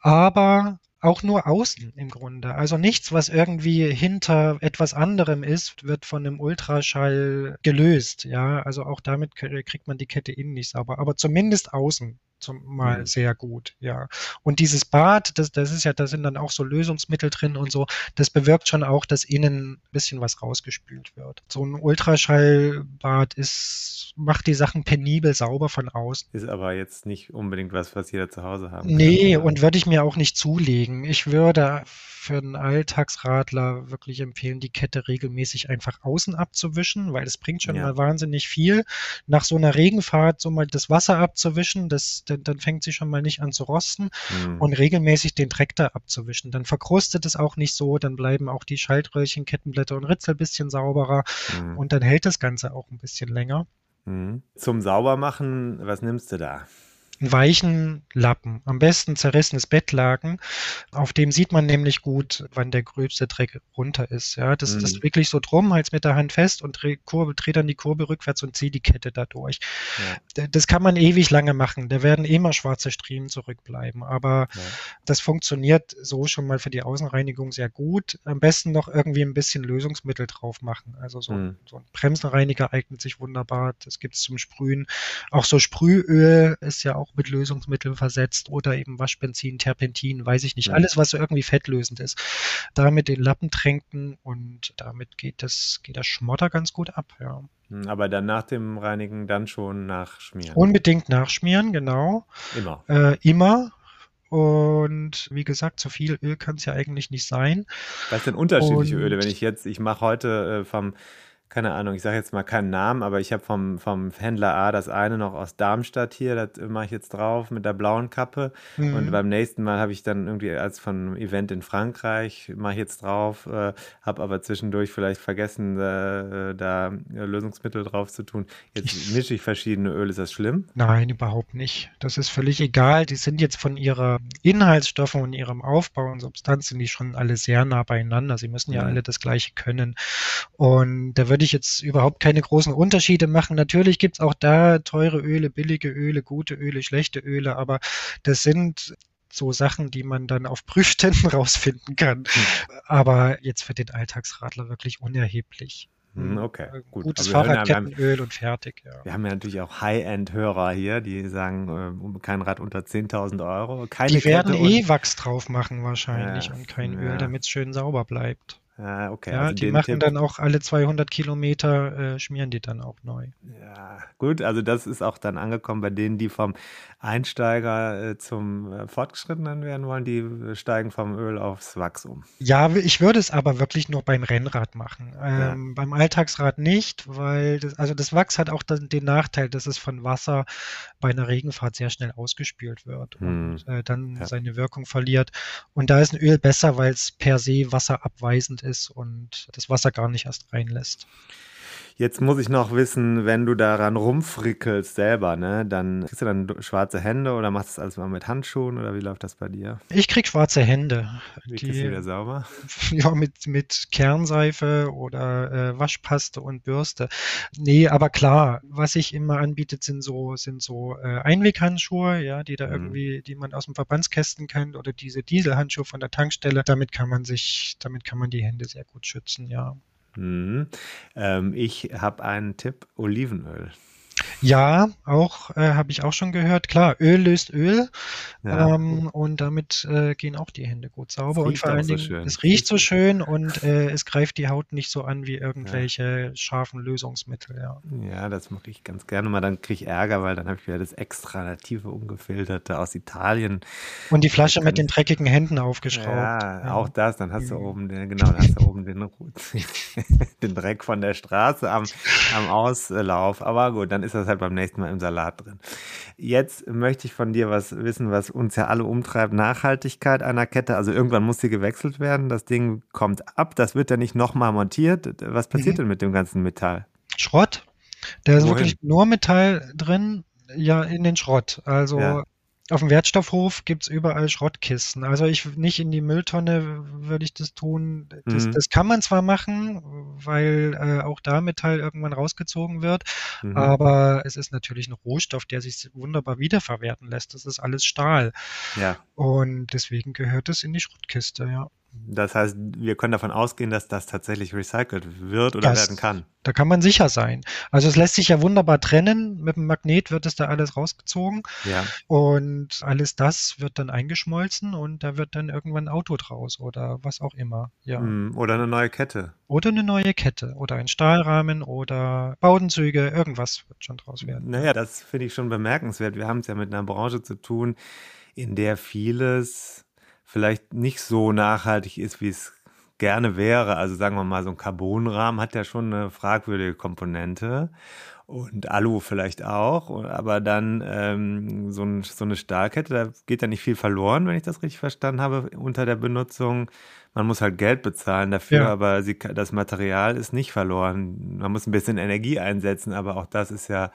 Aber auch nur außen im Grunde. Also nichts, was irgendwie hinter etwas anderem ist, wird von einem Ultraschall gelöst. Ja, also auch damit kriegt man die Kette innen nicht sauber, aber zumindest außen zumal mhm. sehr gut, ja. Und dieses Bad, das, das ist ja, da sind dann auch so Lösungsmittel drin und so, das bewirkt schon auch, dass innen ein bisschen was rausgespült wird. So ein Ultraschallbad ist, macht die Sachen penibel sauber von außen. Ist aber jetzt nicht unbedingt was, was jeder zu Hause haben kann. Nee, und würde ich mir auch nicht zulegen. Ich würde für einen Alltagsradler wirklich empfehlen, die Kette regelmäßig einfach außen abzuwischen, weil es bringt schon ja. mal wahnsinnig viel. Nach so einer Regenfahrt so mal das Wasser abzuwischen, das, dann, dann fängt sie schon mal nicht an zu rosten mhm. und regelmäßig den Dreck da abzuwischen. Dann verkrustet es auch nicht so, dann bleiben auch die Schaltröhrchen, Kettenblätter und Ritzel ein bisschen sauberer mhm. und dann hält das Ganze auch ein bisschen länger. Mhm. Zum Saubermachen, was nimmst du da? Einen weichen Lappen, am besten zerrissenes Bettlaken. Auf dem sieht man nämlich gut, wann der gröbste Dreck runter ist. Ja, das, mhm. das wirklich so drum, halt mit der Hand fest und dreh, Kurve, dreh dann die Kurve rückwärts und zieh die Kette da durch. Ja. Das kann man ewig lange machen. Da werden immer schwarze Striemen zurückbleiben. Aber ja. das funktioniert so schon mal für die Außenreinigung sehr gut. Am besten noch irgendwie ein bisschen Lösungsmittel drauf machen. Also so, mhm. so ein Bremsenreiniger eignet sich wunderbar. Das gibt es zum Sprühen. Auch so Sprühöl ist ja auch auch mit Lösungsmitteln versetzt oder eben Waschbenzin, Terpentin, weiß ich nicht. Ja. Alles, was so irgendwie fettlösend ist. Damit den Lappen tränken und damit geht das, geht das Schmotter ganz gut ab, ja. Hm, aber dann nach dem Reinigen dann schon nachschmieren. Unbedingt nachschmieren, genau. Immer. Äh, immer. Und wie gesagt, zu viel Öl kann es ja eigentlich nicht sein. Was sind unterschiedliche und Öle? Wenn ich jetzt, ich mache heute äh, vom keine Ahnung, ich sage jetzt mal keinen Namen, aber ich habe vom, vom Händler A das eine noch aus Darmstadt hier, das mache ich jetzt drauf mit der blauen Kappe. Mhm. Und beim nächsten Mal habe ich dann irgendwie als von einem Event in Frankreich, mache ich jetzt drauf, äh, habe aber zwischendurch vielleicht vergessen, äh, da Lösungsmittel drauf zu tun. Jetzt mische ich verschiedene Öle, ist das schlimm? Nein, überhaupt nicht. Das ist völlig egal. Die sind jetzt von ihrer Inhaltsstoffe und ihrem Aufbau und Substanz sind die schon alle sehr nah beieinander. Sie müssen ja mhm. alle das Gleiche können. Und da wird würde ich jetzt überhaupt keine großen Unterschiede machen. Natürlich gibt es auch da teure Öle, billige Öle, gute Öle, schlechte Öle, aber das sind so Sachen, die man dann auf Prüfständen rausfinden kann. Hm. Aber jetzt für den Alltagsradler wirklich unerheblich. Hm, okay, gut. Gutes also Fahrradkettenöl und fertig, ja. Wir haben ja natürlich auch High-End-Hörer hier, die sagen, äh, kein Rad unter 10.000 Euro. Keine die werden eh Wachs drauf machen wahrscheinlich ja, und kein. Öl, damit es schön sauber bleibt. Ah, okay. Ja, also die machen Tipp. dann auch alle 200 Kilometer, äh, schmieren die dann auch neu. Ja, gut, also das ist auch dann angekommen bei denen, die vom Einsteiger äh, zum äh, Fortgeschrittenen werden wollen, die äh, steigen vom Öl aufs Wachs um. Ja, ich würde es aber wirklich nur beim Rennrad machen. Ähm, ja. Beim Alltagsrad nicht, weil das, also das Wachs hat auch den Nachteil, dass es von Wasser bei einer Regenfahrt sehr schnell ausgespült wird hm. und äh, dann ja. seine Wirkung verliert. Und da ist ein Öl besser, weil es per se wasserabweisend ist und das Wasser gar nicht erst reinlässt. Jetzt muss ich noch wissen, wenn du daran rumfrickelst selber, ne, dann kriegst du dann schwarze Hände oder machst du das alles mal mit Handschuhen oder wie läuft das bei dir? Ich krieg schwarze Hände. Wie die, kriegst du wieder sauber? Ja, mit, mit Kernseife oder äh, Waschpaste und Bürste. Nee, aber klar, was ich immer anbietet, sind so, sind so äh, Einweghandschuhe, ja, die da mhm. irgendwie, die man aus dem Verbandskästen kennt oder diese Dieselhandschuhe von der Tankstelle. Damit kann man sich, damit kann man die Hände sehr gut schützen, ja. Mhm. Ähm, ich habe einen Tipp: Olivenöl. Ja, auch äh, habe ich auch schon gehört. Klar, Öl löst Öl ja. ähm, und damit äh, gehen auch die Hände gut sauber. Und vor allen Dingen, so es riecht so schön und äh, es greift die Haut nicht so an wie irgendwelche ja. scharfen Lösungsmittel. Ja, ja das mache ich ganz gerne mal. Dann kriege ich Ärger, weil dann habe ich wieder das extra native, ungefilterte aus Italien. Und die Flasche mit den dreckigen Händen aufgeschraubt. Ja, auch das. Dann hast du mhm. oben den, genau, dann hast du oben den, den Dreck von der Straße am, am Auslauf. Aber gut, dann ist das halt beim nächsten Mal im Salat drin. Jetzt möchte ich von dir was wissen, was uns ja alle umtreibt. Nachhaltigkeit einer Kette. Also irgendwann muss sie gewechselt werden. Das Ding kommt ab. Das wird ja nicht nochmal montiert. Was passiert mhm. denn mit dem ganzen Metall? Schrott. Da ist Wohin? wirklich nur Metall drin, ja, in den Schrott. Also ja. Auf dem Wertstoffhof gibt's überall Schrottkisten. Also ich nicht in die Mülltonne würde ich das tun. Das, mhm. das kann man zwar machen, weil äh, auch da Metall irgendwann rausgezogen wird, mhm. aber es ist natürlich ein Rohstoff, der sich wunderbar wiederverwerten lässt. Das ist alles Stahl. Ja. Und deswegen gehört es in die Schrottkiste, ja. Das heißt, wir können davon ausgehen, dass das tatsächlich recycelt wird oder das, werden kann. Da kann man sicher sein. Also es lässt sich ja wunderbar trennen. Mit dem Magnet wird es da alles rausgezogen. Ja. Und alles das wird dann eingeschmolzen und da wird dann irgendwann ein Auto draus oder was auch immer. Ja. Hm, oder eine neue Kette. Oder eine neue Kette oder ein Stahlrahmen oder Baudenzüge. Irgendwas wird schon draus werden. Naja, das finde ich schon bemerkenswert. Wir haben es ja mit einer Branche zu tun, in der vieles vielleicht nicht so nachhaltig ist, wie es gerne wäre. Also sagen wir mal, so ein Carbonrahmen hat ja schon eine fragwürdige Komponente und Alu vielleicht auch, aber dann ähm, so, ein, so eine Stahlkette, da geht ja nicht viel verloren, wenn ich das richtig verstanden habe, unter der Benutzung. Man muss halt Geld bezahlen dafür, ja. aber sie, das Material ist nicht verloren. Man muss ein bisschen Energie einsetzen, aber auch das ist ja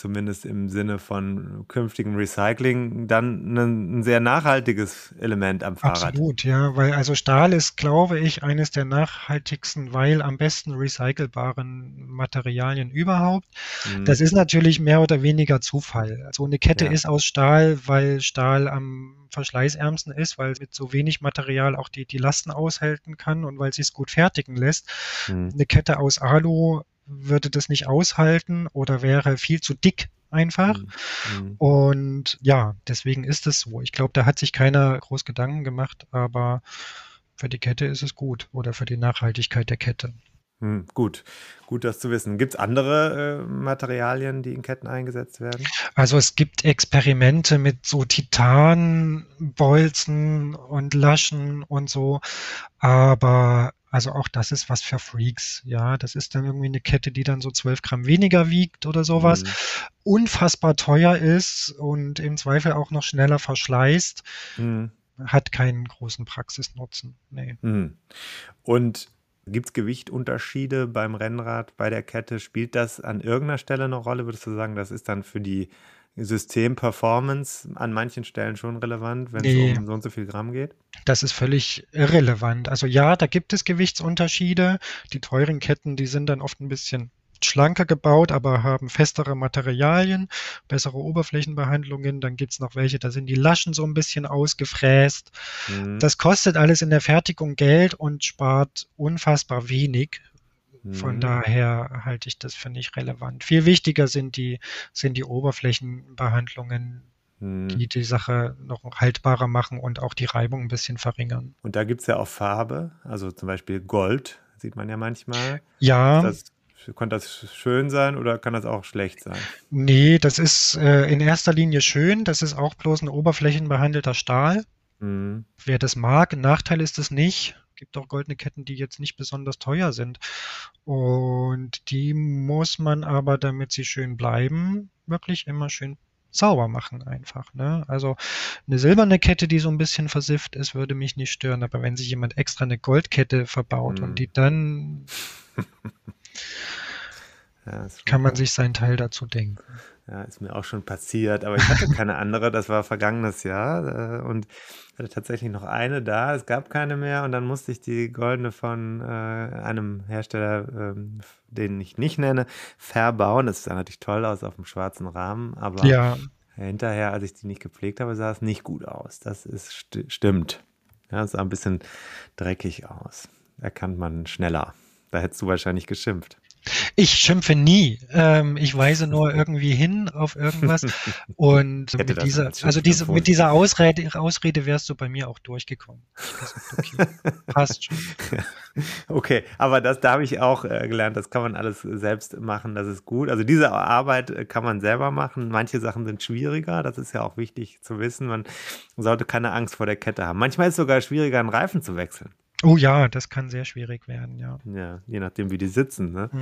zumindest im Sinne von künftigem Recycling, dann ein, ein, sehr nachhaltiges Element am Fahrrad. Absolut, ja, weil also Stahl ist, glaube ich, eines der nachhaltigsten, weil am besten recycelbaren Materialien überhaupt. Mhm. Das ist natürlich mehr oder weniger Zufall. Also eine Kette ja. ist aus Stahl, weil Stahl am verschleißärmsten ist, weil es mit so wenig Material auch die, die Lasten aushalten kann und weil sie es gut fertigen lässt. Mhm. Eine Kette aus Alu würde das nicht aushalten oder wäre viel zu dick einfach. Mhm. mhm. Und ja, deswegen ist es so. Ich glaube, da hat sich keiner groß Gedanken gemacht, aber für die Kette ist es gut oder für die Nachhaltigkeit der Kette. Hm, gut, gut das zu wissen. Gibt es andere äh, Materialien, die in Ketten eingesetzt werden? Also es gibt Experimente mit so Titanbolzen und Laschen und so, aber also auch das ist was für Freaks. Ja, das ist dann irgendwie eine Kette, die dann so 12 Gramm weniger wiegt oder sowas. Mhm. Unfassbar teuer ist und im Zweifel auch noch schneller verschleißt. Mhm. Hat keinen großen Praxisnutzen. Nee. Mhm. Und Gibt es Gewichtunterschiede beim Rennrad, bei der Kette? Spielt das an irgendeiner Stelle eine Rolle? Würdest du sagen, das ist dann für die System-Performance an manchen Stellen schon relevant, wenn nee. es um so und so viel Gramm geht? Das ist völlig irrelevant. Also ja, da gibt es Gewichtsunterschiede. Die teuren Ketten, die sind dann oft ein bisschen schlanker gebaut, aber haben festere Materialien, bessere Oberflächenbehandlungen. Dann gibt es noch welche, da sind die Laschen so ein bisschen ausgefräst. Mhm. Das kostet alles in der Fertigung Geld und spart unfassbar wenig von mhm. daher halte ich das für nicht relevant. Viel wichtiger sind die, sind die Oberflächenbehandlungen, mhm. die die Sache noch haltbarer machen und auch die Reibung ein bisschen verringern. Und da gibt es ja auch Farbe, also zum Beispiel Gold, sieht man ja manchmal. Ja. Das, kann das schön sein oder kann das auch schlecht sein? Nee, das ist äh, in erster Linie schön. Das ist auch bloß ein oberflächenbehandelter Stahl. Mhm. Wer das mag, ein Nachteil ist es nicht gibt auch goldene Ketten, die jetzt nicht besonders teuer sind. Und die muss man aber, damit sie schön bleiben, wirklich immer schön sauber machen einfach. Ne? Also eine silberne Kette, die so ein bisschen versifft ist, würde mich nicht stören. Aber wenn sich jemand extra eine Goldkette verbaut hm. und die dann ja, kann man sich seinen Teil dazu denken. Ja, ist mir auch schon passiert, aber ich hatte keine andere. Das war vergangenes Jahr äh, und hatte tatsächlich noch eine da. Es gab keine mehr und dann musste ich die goldene von äh, einem Hersteller, ähm, den ich nicht nenne, verbauen. Das sah natürlich toll aus auf dem schwarzen Rahmen, aber ja. hinterher, als ich die nicht gepflegt habe, sah es nicht gut aus. Das ist st stimmt. Ja, es sah ein bisschen dreckig aus. Erkannt man schneller. Da hättest du wahrscheinlich geschimpft. Ich schimpfe nie. Ähm, ich weise nur irgendwie hin auf irgendwas. Und mit dieser, also diese, mit dieser Ausrede, Ausrede wärst du bei mir auch durchgekommen. Okay. Passt schon. Okay, aber das, da habe ich auch äh, gelernt, das kann man alles selbst machen, das ist gut. Also diese Arbeit äh, kann man selber machen. Manche Sachen sind schwieriger, das ist ja auch wichtig zu wissen. Man sollte keine Angst vor der Kette haben. Manchmal ist es sogar schwieriger, einen Reifen zu wechseln. Oh ja, das kann sehr schwierig werden, ja. Ja, je nachdem, wie die sitzen. Ne? Mhm.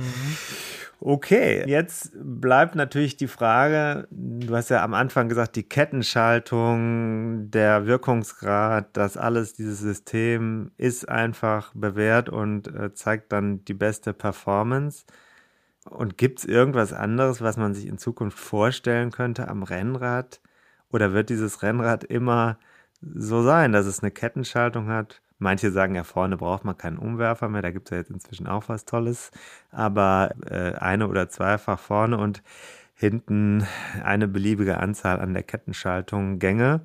Okay, jetzt bleibt natürlich die Frage, du hast ja am Anfang gesagt, die Kettenschaltung, der Wirkungsgrad, das alles, dieses System ist einfach bewährt und äh, zeigt dann die beste Performance. Und gibt es irgendwas anderes, was man sich in Zukunft vorstellen könnte am Rennrad? Oder wird dieses Rennrad immer so sein, dass es eine Kettenschaltung hat? Manche sagen ja, vorne braucht man keinen Umwerfer mehr, da gibt es ja jetzt inzwischen auch was Tolles, aber äh, eine oder zweifach vorne und hinten eine beliebige Anzahl an der Kettenschaltung Gänge.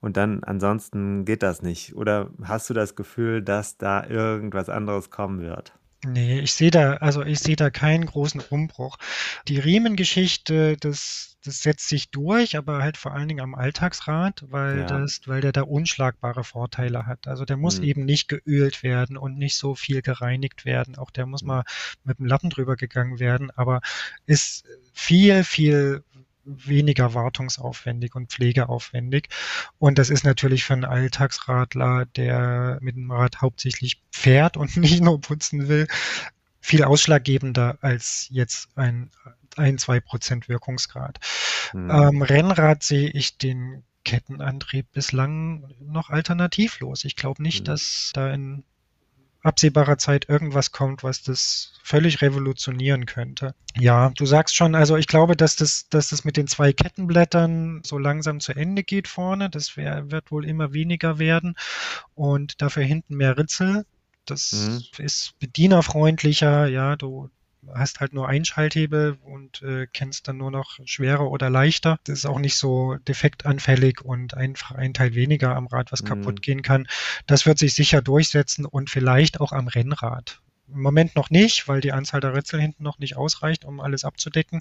Und dann ansonsten geht das nicht. Oder hast du das Gefühl, dass da irgendwas anderes kommen wird? Nee, ich sehe da, also ich sehe da keinen großen Umbruch. Die Riemengeschichte, das, das setzt sich durch, aber halt vor allen Dingen am Alltagsrad, weil ja. das, weil der da unschlagbare Vorteile hat. Also der muss mhm. eben nicht geölt werden und nicht so viel gereinigt werden. Auch der muss mhm. mal mit dem Lappen drüber gegangen werden, aber ist viel, viel weniger wartungsaufwendig und pflegeaufwendig. Und das ist natürlich für einen Alltagsradler, der mit dem Rad hauptsächlich fährt und nicht nur putzen will, viel ausschlaggebender als jetzt ein, ein zwei Prozent Wirkungsgrad. Mhm. Ähm, Rennrad sehe ich den Kettenantrieb bislang noch alternativlos. Ich glaube nicht, mhm. dass da in absehbarer Zeit irgendwas kommt, was das völlig revolutionieren könnte. Ja, du sagst schon, also ich glaube, dass das, dass das mit den zwei Kettenblättern so langsam zu Ende geht vorne. Das wär, wird wohl immer weniger werden und dafür hinten mehr Ritzel. Das mhm. ist bedienerfreundlicher, ja, du, hast halt nur einen Schalthebel und äh, kennst dann nur noch schwerer oder leichter. Das ist auch nicht so defektanfällig und einfach ein Teil weniger am Rad, was mhm. kaputt gehen kann. Das wird sich sicher durchsetzen und vielleicht auch am Rennrad. Im Moment noch nicht, weil die Anzahl der Ritzel hinten noch nicht ausreicht, um alles abzudecken.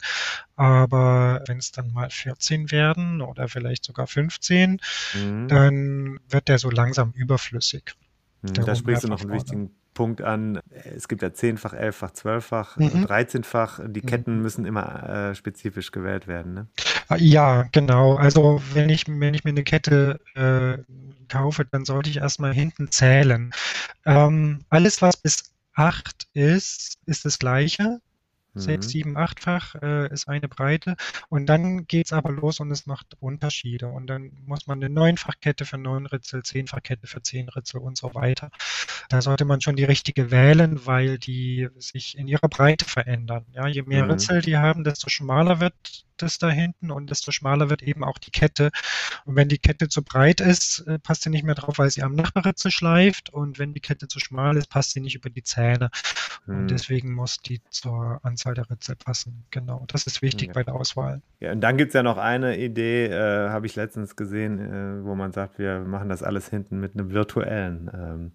Aber wenn es dann mal 14 werden oder vielleicht sogar 15, mhm. dann wird der so langsam überflüssig. Mhm, da sprichst du noch einen wichtigen Punkt an. Es gibt ja zehnfach, elffach, zwölffach, mhm. dreizehnfach. Die mhm. Ketten müssen immer äh, spezifisch gewählt werden. Ne? Ja, genau. Also wenn ich, wenn ich mir eine Kette äh, kaufe, dann sollte ich erstmal hinten zählen. Ähm, alles, was bis acht ist, ist das gleiche sechs, mhm. sieben, achtfach äh, ist eine Breite. Und dann geht es aber los und es macht Unterschiede. Und dann muss man eine Neunfachkette für neun Ritzel, Zehnfachkette für zehn Ritzel und so weiter. Da sollte man schon die richtige wählen, weil die sich in ihrer Breite verändern. Ja, je mehr mhm. Ritzel die haben, desto schmaler wird das da hinten und desto schmaler wird eben auch die Kette. Und wenn die Kette zu breit ist, äh, passt sie nicht mehr drauf, weil sie am Nachbarritzel schleift. Und wenn die Kette zu schmal ist, passt sie nicht über die Zähne. Hm. Und deswegen muss die zur Anzahl der Ritzel passen. Genau, das ist wichtig ja. bei der Auswahl. Ja, und dann gibt es ja noch eine Idee, äh, habe ich letztens gesehen, äh, wo man sagt, wir machen das alles hinten mit einem virtuellen ähm,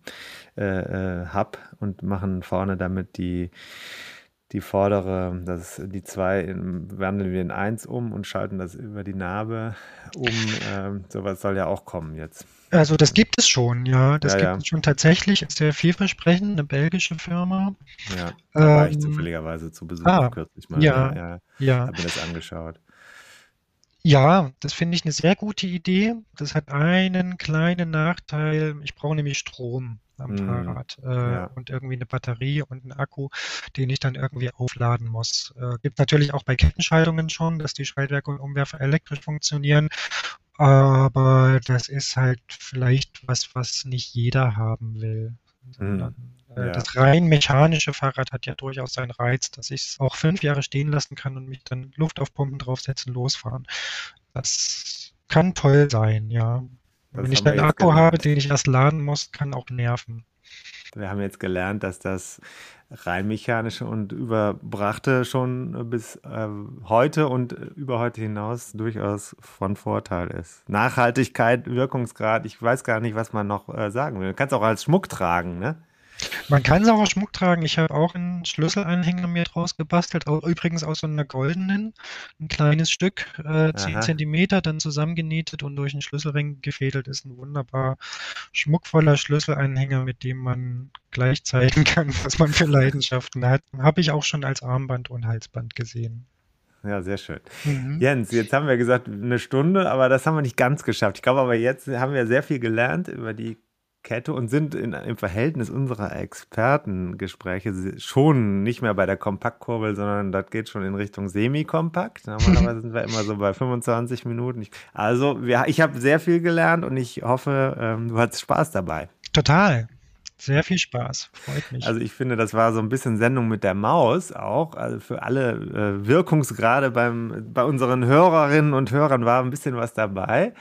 äh, äh Hub und machen vorne damit die die vordere, das die zwei in, wandeln wir in eins um und schalten das über die Narbe um. Ähm, sowas soll ja auch kommen jetzt. Also das gibt es schon, ja. Das ja, gibt ja. es schon tatsächlich. Ist sehr vielversprechend, eine belgische Firma. Ja, da ähm, war ich ähm, zufälligerweise zu Besuch ah, kürzlich mal. Ja, ja, ja. Habe mir das angeschaut. Ja, das finde ich eine sehr gute Idee. Das hat einen kleinen Nachteil. Ich brauche nämlich Strom am mhm. Fahrrad äh, ja. und irgendwie eine Batterie und einen Akku, den ich dann irgendwie aufladen muss. Äh, gibt natürlich auch bei Kettenschaltungen schon, dass die Schaltwerke und Umwerfer elektrisch funktionieren, aber das ist halt vielleicht was, was nicht jeder haben will. Mhm. Äh, ja. Das rein mechanische Fahrrad hat ja durchaus seinen Reiz, dass ich es auch fünf Jahre stehen lassen kann und mich dann Luft auf Pumpen draufsetzen, losfahren. Das kann toll sein, ja. Das Wenn ich einen Akku gelernt. habe, den ich erst laden muss, kann auch nerven. Wir haben jetzt gelernt, dass das rein mechanische und überbrachte schon bis äh, heute und über heute hinaus durchaus von Vorteil ist. Nachhaltigkeit, Wirkungsgrad, ich weiß gar nicht, was man noch äh, sagen will. Du kannst auch als Schmuck tragen, ne? Man kann es auch aus Schmuck tragen. Ich habe auch einen Schlüsselanhänger mir draus gebastelt, übrigens aus so einer goldenen, ein kleines Stück, äh, 10 cm, dann zusammengenietet und durch einen Schlüsselring gefädelt ist ein wunderbar schmuckvoller Schlüsselanhänger, mit dem man gleich zeigen kann, was man für Leidenschaften hat. Habe ich auch schon als Armband und Halsband gesehen. Ja, sehr schön. Mhm. Jens, jetzt haben wir gesagt, eine Stunde, aber das haben wir nicht ganz geschafft. Ich glaube aber jetzt haben wir sehr viel gelernt über die Kette und sind in, im Verhältnis unserer Expertengespräche schon nicht mehr bei der Kompaktkurbel, sondern das geht schon in Richtung Semi-Kompakt. Normalerweise sind wir immer so bei 25 Minuten. Also, wir, ich habe sehr viel gelernt und ich hoffe, ähm, du hattest Spaß dabei. Total. Sehr viel Spaß, freut mich. Also ich finde, das war so ein bisschen Sendung mit der Maus auch. Also für alle äh, Wirkungsgrade beim, bei unseren Hörerinnen und Hörern war ein bisschen was dabei.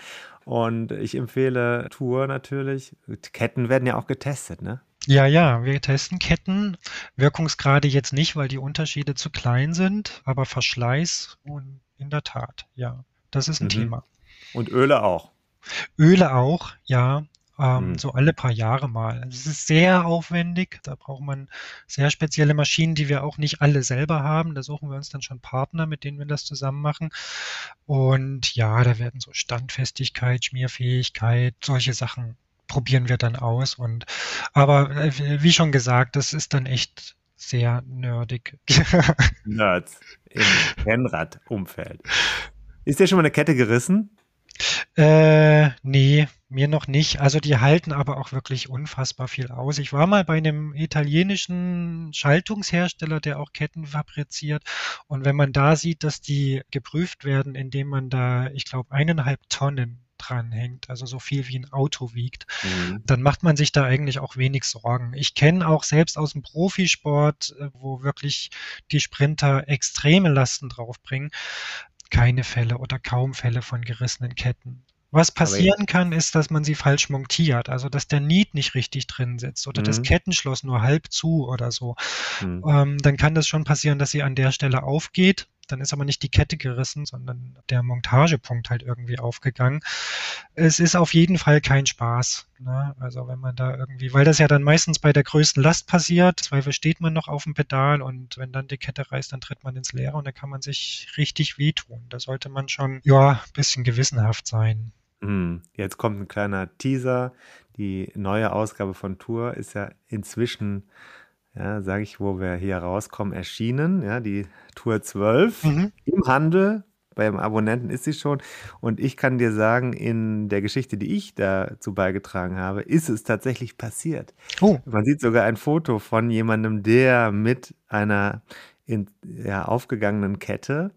Und ich empfehle Tour natürlich. Ketten werden ja auch getestet, ne? Ja, ja, wir testen Ketten. Wirkungsgrade jetzt nicht, weil die Unterschiede zu klein sind, aber Verschleiß und in der Tat, ja, das ist ein mhm. Thema. Und Öle auch. Öle auch, ja. Ähm, mhm. So alle paar Jahre mal. Es ist sehr aufwendig. Da braucht man sehr spezielle Maschinen, die wir auch nicht alle selber haben. Da suchen wir uns dann schon Partner, mit denen wir das zusammen machen. Und ja, da werden so Standfestigkeit, Schmierfähigkeit, solche Sachen probieren wir dann aus. Und aber äh, wie schon gesagt, das ist dann echt sehr nerdig. Nerds im Rennradumfeld. Ist dir schon mal eine Kette gerissen? Äh, nee, mir noch nicht. Also die halten aber auch wirklich unfassbar viel aus. Ich war mal bei einem italienischen Schaltungshersteller, der auch Ketten fabriziert. Und wenn man da sieht, dass die geprüft werden, indem man da, ich glaube, eineinhalb Tonnen dranhängt, also so viel wie ein Auto wiegt, mhm. dann macht man sich da eigentlich auch wenig Sorgen. Ich kenne auch selbst aus dem Profisport, äh, wo wirklich die Sprinter extreme Lasten draufbringen, keine Fälle oder kaum Fälle von gerissenen Ketten. Was passieren kann, ist, dass man sie falsch montiert, also dass der Niet nicht richtig drin sitzt oder mhm. das Kettenschloss nur halb zu oder so. Mhm. Ähm, dann kann das schon passieren, dass sie an der Stelle aufgeht dann ist aber nicht die Kette gerissen, sondern der Montagepunkt halt irgendwie aufgegangen. Es ist auf jeden Fall kein Spaß. Ne? Also wenn man da irgendwie, weil das ja dann meistens bei der größten Last passiert, Zweifel steht man noch auf dem Pedal und wenn dann die Kette reißt, dann tritt man ins Leere und da kann man sich richtig wehtun. Da sollte man schon, ja, ein bisschen gewissenhaft sein. Hm, jetzt kommt ein kleiner Teaser. Die neue Ausgabe von Tour ist ja inzwischen ja, sage ich, wo wir hier rauskommen, erschienen. Ja, die Tour 12 mhm. im Handel. Beim Abonnenten ist sie schon. Und ich kann dir sagen, in der Geschichte, die ich dazu beigetragen habe, ist es tatsächlich passiert. Oh. Man sieht sogar ein Foto von jemandem, der mit einer in, ja, aufgegangenen Kette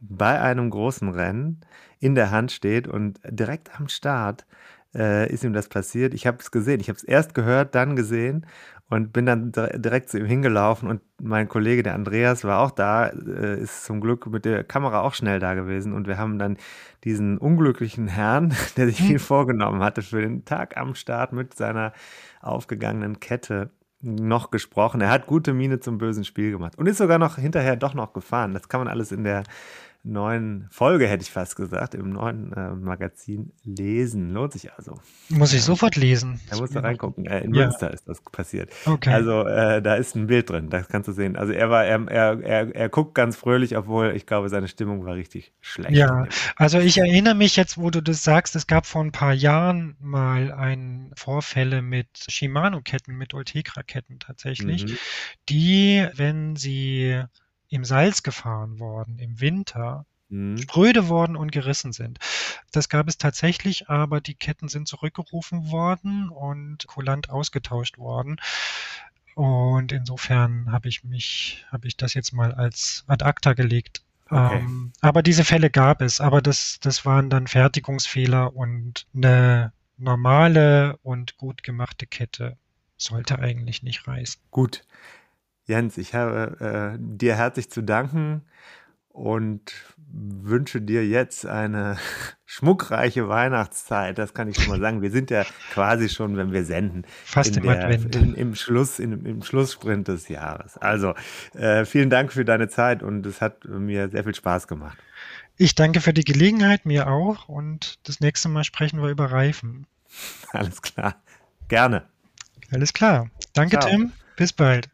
bei einem großen Rennen in der Hand steht und direkt am Start äh, ist ihm das passiert. Ich habe es gesehen. Ich habe es erst gehört, dann gesehen und bin dann direkt zu ihm hingelaufen und mein Kollege, der Andreas, war auch da, äh, ist zum Glück mit der Kamera auch schnell da gewesen und wir haben dann diesen unglücklichen Herrn, der sich viel hm. vorgenommen hatte für den Tag am Start mit seiner aufgegangenen Kette noch gesprochen. Er hat gute Miene zum bösen Spiel gemacht und ist sogar noch hinterher doch noch gefahren. Das kann man alles in der neuen Folge, hätte ich fast gesagt, im neuen äh, Magazin lesen. Lohnt sich also. Muss ich sofort lesen. Da musst du reingucken. Äh, in ja. Münster ist das passiert. Okay. Also äh, da ist ein Bild drin, das kannst du sehen. Also er war, er, er, er, er guckt ganz fröhlich, obwohl ich glaube, seine Stimmung war richtig schlecht. Ja, also ich erinnere mich jetzt, wo du das sagst, es gab vor ein paar Jahren mal ein Vorfälle mit Shimano-Ketten, mit Ultegra-Ketten tatsächlich, mhm. die, wenn sie im Salz gefahren worden, im Winter, mhm. spröde worden und gerissen sind. Das gab es tatsächlich, aber die Ketten sind zurückgerufen worden und kulant ausgetauscht worden. Und insofern habe ich mich, habe ich das jetzt mal als ad acta gelegt. Okay. Ähm, aber diese Fälle gab es, aber das, das waren dann Fertigungsfehler und eine normale und gut gemachte Kette sollte eigentlich nicht reißen. Gut. Jens, ich habe äh, dir herzlich zu danken und wünsche dir jetzt eine schmuckreiche Weihnachtszeit. Das kann ich schon mal sagen. Wir sind ja quasi schon, wenn wir senden, fast im der. In, im Schluss, in, im Schlusssprint des Jahres. Also äh, vielen Dank für deine Zeit und es hat mir sehr viel Spaß gemacht. Ich danke für die Gelegenheit, mir auch. Und das nächste Mal sprechen wir über Reifen. Alles klar. Gerne. Alles klar. Danke, Ciao. Tim. Bis bald.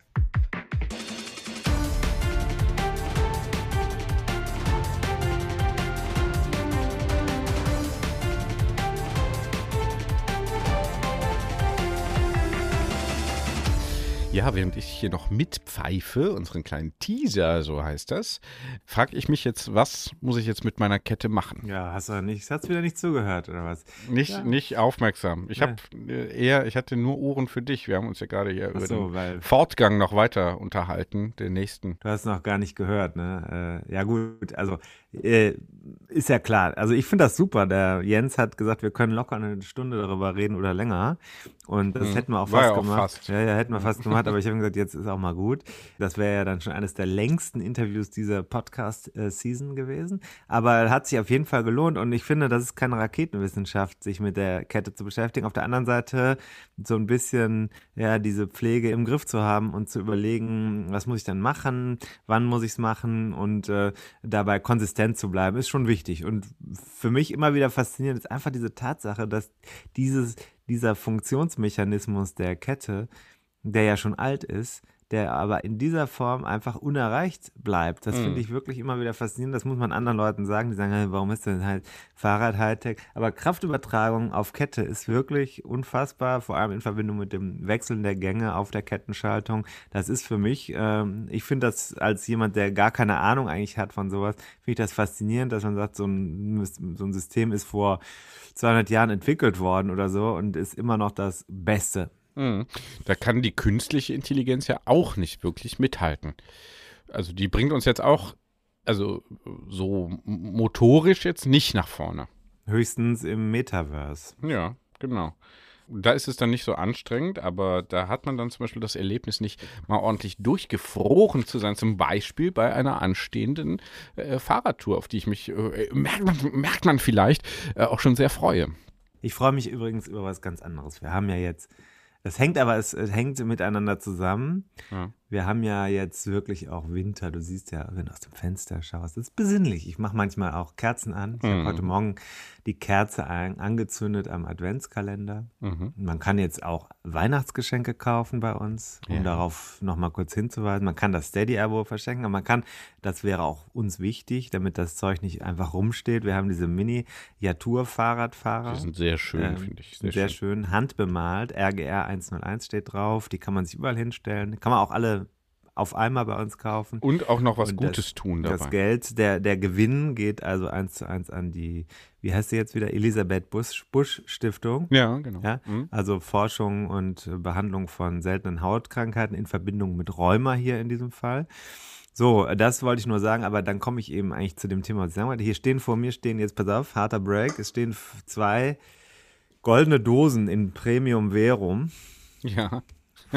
Ja, während ich hier noch mitpfeife, unseren kleinen Teaser, so heißt das, frage ich mich jetzt, was muss ich jetzt mit meiner Kette machen? Ja, hast du nicht, hast wieder nicht zugehört oder was? Nicht, ja. nicht aufmerksam. Ich ja. habe äh, eher, ich hatte nur Ohren für dich. Wir haben uns ja gerade hier Ach über so, den Fortgang noch weiter unterhalten, den nächsten. Du hast noch gar nicht gehört, ne? Äh, ja gut, also äh, ist ja klar. Also ich finde das super. Der Jens hat gesagt, wir können locker eine Stunde darüber reden oder länger. Und das hm. hätten wir auch fast ja gemacht. fast. Ja, ja, hätten wir fast gemacht, aber ich habe gesagt, jetzt ist auch mal gut. Das wäre ja dann schon eines der längsten Interviews dieser Podcast-Season gewesen. Aber hat sich auf jeden Fall gelohnt und ich finde, das ist keine Raketenwissenschaft, sich mit der Kette zu beschäftigen. Auf der anderen Seite so ein bisschen ja diese Pflege im Griff zu haben und zu überlegen, was muss ich dann machen, wann muss ich es machen und äh, dabei konsistent zu bleiben, ist schon wichtig. Und für mich immer wieder faszinierend ist einfach diese Tatsache, dass dieses, dieser Funktionsmechanismus der Kette, der ja schon alt ist, der aber in dieser Form einfach unerreicht bleibt. Das mhm. finde ich wirklich immer wieder faszinierend. Das muss man anderen Leuten sagen, die sagen, hey, warum ist denn halt Fahrrad Hightech? Aber Kraftübertragung auf Kette ist wirklich unfassbar, vor allem in Verbindung mit dem Wechseln der Gänge auf der Kettenschaltung. Das ist für mich, ähm, ich finde das als jemand, der gar keine Ahnung eigentlich hat von sowas, finde ich das faszinierend, dass man sagt, so ein, so ein System ist vor 200 Jahren entwickelt worden oder so und ist immer noch das Beste. Mhm. Da kann die künstliche Intelligenz ja auch nicht wirklich mithalten. Also die bringt uns jetzt auch, also so motorisch jetzt nicht nach vorne. Höchstens im Metaverse. Ja, genau. Da ist es dann nicht so anstrengend, aber da hat man dann zum Beispiel das Erlebnis nicht mal ordentlich durchgefroren zu sein. Zum Beispiel bei einer anstehenden äh, Fahrradtour, auf die ich mich, äh, merkt, man, merkt man vielleicht, äh, auch schon sehr freue. Ich freue mich übrigens über was ganz anderes. Wir haben ja jetzt das hängt aber, es, es hängt miteinander zusammen. Ja. Wir haben ja jetzt wirklich auch Winter. Du siehst ja, wenn du aus dem Fenster schaust, das ist besinnlich. Ich mache manchmal auch Kerzen an. Ich mhm. habe heute Morgen die Kerze ein, angezündet am Adventskalender. Mhm. Man kann jetzt auch Weihnachtsgeschenke kaufen bei uns, um ja. darauf nochmal kurz hinzuweisen. Man kann das Steady-Abo verschenken, aber man kann, das wäre auch uns wichtig, damit das Zeug nicht einfach rumsteht. Wir haben diese Mini-Yatur-Fahrradfahrer. Die sind sehr schön, ähm, finde ich. Sehr, sehr schön. schön. Handbemalt. RGR 101 steht drauf. Die kann man sich überall hinstellen. Kann man auch alle auf einmal bei uns kaufen. Und auch noch was und Gutes das, tun dabei. Das Geld, der, der Gewinn geht also eins zu eins an die, wie heißt sie jetzt wieder, Elisabeth Busch, Busch Stiftung. Ja, genau. Ja? Mhm. Also Forschung und Behandlung von seltenen Hautkrankheiten in Verbindung mit Rheuma hier in diesem Fall. So, das wollte ich nur sagen, aber dann komme ich eben eigentlich zu dem Thema, was ich sagen wollte. Hier stehen vor mir, stehen jetzt, pass auf, harter Break, es stehen zwei goldene Dosen in Premium Verum. Ja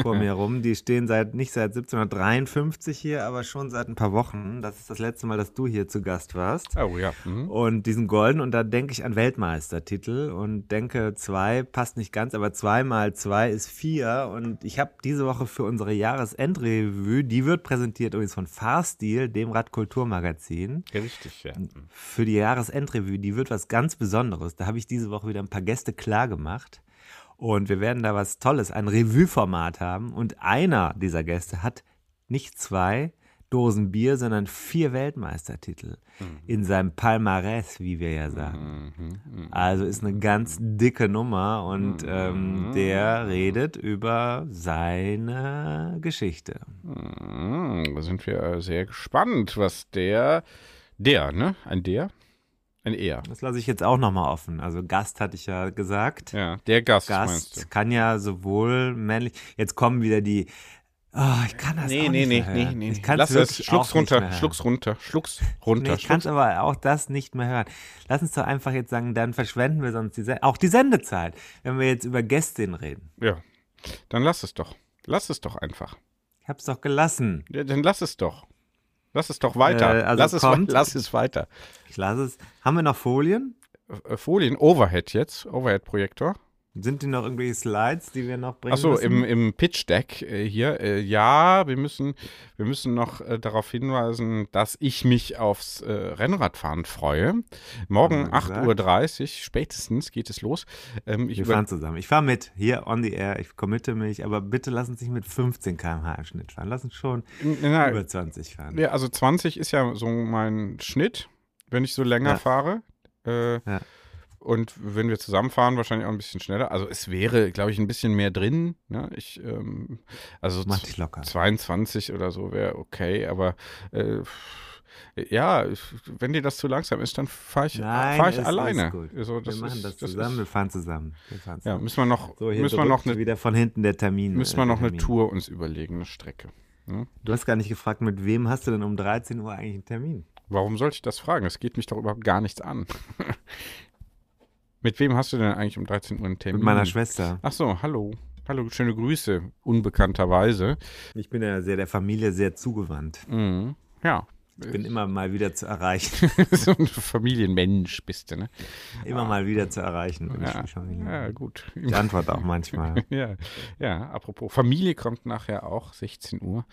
vor mir rum. Die stehen seit nicht seit 1753 hier, aber schon seit ein paar Wochen. Das ist das letzte Mal, dass du hier zu Gast warst. Oh ja. Mhm. Und diesen golden und da denke ich an Weltmeistertitel und denke, zwei passt nicht ganz, aber zwei mal zwei ist vier. Und ich habe diese Woche für unsere Jahresendrevue, die wird präsentiert übrigens von Fahrstil, dem Radkulturmagazin. Richtig, ja. Für die Jahresendrevue, die wird was ganz Besonderes. Da habe ich diese Woche wieder ein paar Gäste klar gemacht. Und wir werden da was Tolles, ein Revue-Format haben. Und einer dieser Gäste hat nicht zwei Dosen Bier, sondern vier Weltmeistertitel mhm. in seinem Palmarès, wie wir ja sagen. Mhm. Mhm. Also ist eine ganz dicke Nummer und mhm. ähm, der redet über seine Geschichte. Mhm. Da sind wir sehr gespannt, was der, der, ne? Ein der? Ein Er. Das lasse ich jetzt auch nochmal offen. Also Gast hatte ich ja gesagt. Ja, der Gast. Gast kann ja sowohl männlich. Jetzt kommen wieder die. Oh, ich kann das nee, auch nee, nicht nee, mehr hören. Nee, nee, Ich Lass es. Schluck's runter. Schluck's runter. Schluck's runter. Nee, ich kann aber auch das nicht mehr hören. Lass uns doch einfach jetzt sagen, dann verschwenden wir sonst die auch die Sendezeit, wenn wir jetzt über Gästin reden. Ja. Dann lass es doch. Lass es doch einfach. Ich hab's doch gelassen. Ja, dann lass es doch. Lass es doch weiter. Äh, also lass, es, kommt, lass es weiter. Ich lasse es. Haben wir noch Folien? Äh, Folien, Overhead jetzt, Overhead-Projektor. Sind die noch irgendwelche Slides, die wir noch bringen Achso, müssen? im, im Pitch-Deck äh, hier, äh, ja, wir müssen, wir müssen noch äh, darauf hinweisen, dass ich mich aufs äh, Rennradfahren freue. Morgen Haben wir 8.30 Uhr, spätestens geht es los. Ähm, ich wir fahren zusammen. Ich fahre mit, hier on the air, ich committe mich, aber bitte lass uns nicht mit 15 km/h im Schnitt fahren. Lass uns schon Na, über 20 fahren. ja, also 20 ist ja so mein Schnitt, wenn ich so länger Ja. fahre. Äh, Ja. Und wenn wir zusammenfahren, wahrscheinlich auch ein bisschen schneller. Also es wäre, glaube ich, ein bisschen mehr drin. Ne? Ich, ähm, also Mach z- dich locker. 22 oder so wäre okay, aber äh, ja, wenn dir das zu langsam ist, dann fahre ich, Nein, fahr ich alleine. gut. Also, wir machen ist, das zusammen, wir Ist, fahren zusammen. Wir fahren ja, zusammen. müssen wir noch, so, müssen wir noch eine, wieder von hinten der Termin. müssen äh, wir noch eine Termin. Tour uns überlegen, eine Strecke. Ne? Du hast gar nicht gefragt, mit wem hast du denn um 13 Uhr eigentlich einen Termin? Warum sollte ich das fragen? Es geht mich doch überhaupt gar nichts an. Mit wem hast du denn eigentlich um 13 Uhr einen Termin? Mit meiner Schwester. Ach so, hallo. Hallo, schöne Grüße, unbekannterweise. Ich bin ja sehr der Familie sehr zugewandt. Mhm. Ja. Ich bin immer mal wieder zu erreichen. so ein Familienmensch bist du, ne? immer mal wieder zu erreichen. bin ich Ja, ja gut. Ich antworte auch manchmal. Ja, ja, apropos, Familie kommt nachher auch, 16 Uhr.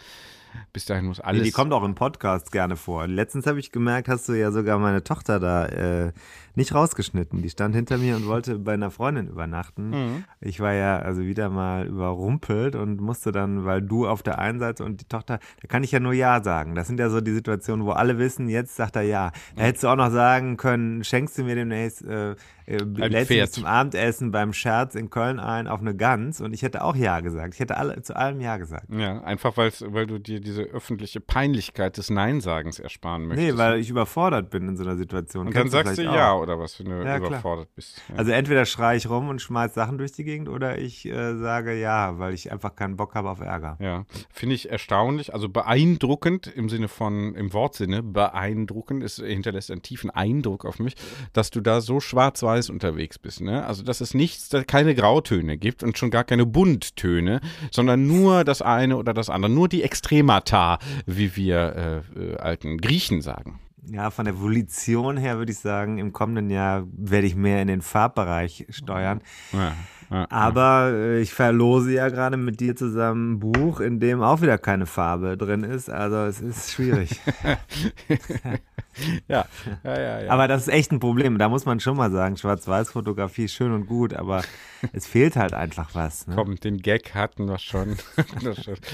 Bis dahin muss alles. Nee, die kommt auch im Podcast gerne vor. Letztens habe ich gemerkt, hast du ja sogar meine Tochter da äh, nicht rausgeschnitten. Die stand hinter mir und wollte bei einer Freundin übernachten. Mhm. Ich war ja also wieder mal überrumpelt und musste dann, weil du auf der einen Seite und die Tochter, da kann ich ja nur Ja sagen. Das sind ja so die Situationen, wo alle wissen, jetzt sagt er Ja. Da hättest du auch noch sagen können, schenkst du mir demnächst, äh, äh, lädst du mich Pferd. zum Abendessen beim Scherz in Köln ein auf eine Gans und ich hätte auch Ja gesagt. Ich hätte alle, zu allem Ja gesagt. Ja, einfach weil du dir diese öffentliche Peinlichkeit des Nein-Sagens ersparen möchtest. Nee, weil ich überfordert bin in so einer Situation. Und dann Kennst sagst du ja auch. oder was, wenn du Ja, klar. überfordert bist. Ja. Also entweder schreie ich rum und schmeiß Sachen durch die Gegend oder ich äh, sage ja, weil ich einfach keinen Bock habe auf Ärger. Ja, finde ich erstaunlich, also beeindruckend im Sinne von, im Wortsinne, beeindruckend, es hinterlässt einen tiefen Eindruck auf mich, dass du da so schwarz-weiß unterwegs bist, ne? Also, dass es nichts, da keine Grautöne gibt und schon gar keine Bunttöne, sondern nur das eine oder das andere, nur die Extremata, wie wir äh, äh, alten Griechen sagen. Ja, von der Volition her würde ich sagen, im kommenden Jahr werde ich mehr in den Farbbereich steuern. Ja, ja, Aber äh, ich verlose ja gerade mit dir zusammen ein Buch, in dem auch wieder keine Farbe drin ist. Also es ist schwierig. ja, ja, ja, ja. Aber das ist echt ein Problem. Da muss man schon mal sagen, Schwarz-Weiß-Fotografie ist schön und gut, aber es fehlt halt einfach was. Ne? Komm, den Gag hatten wir schon.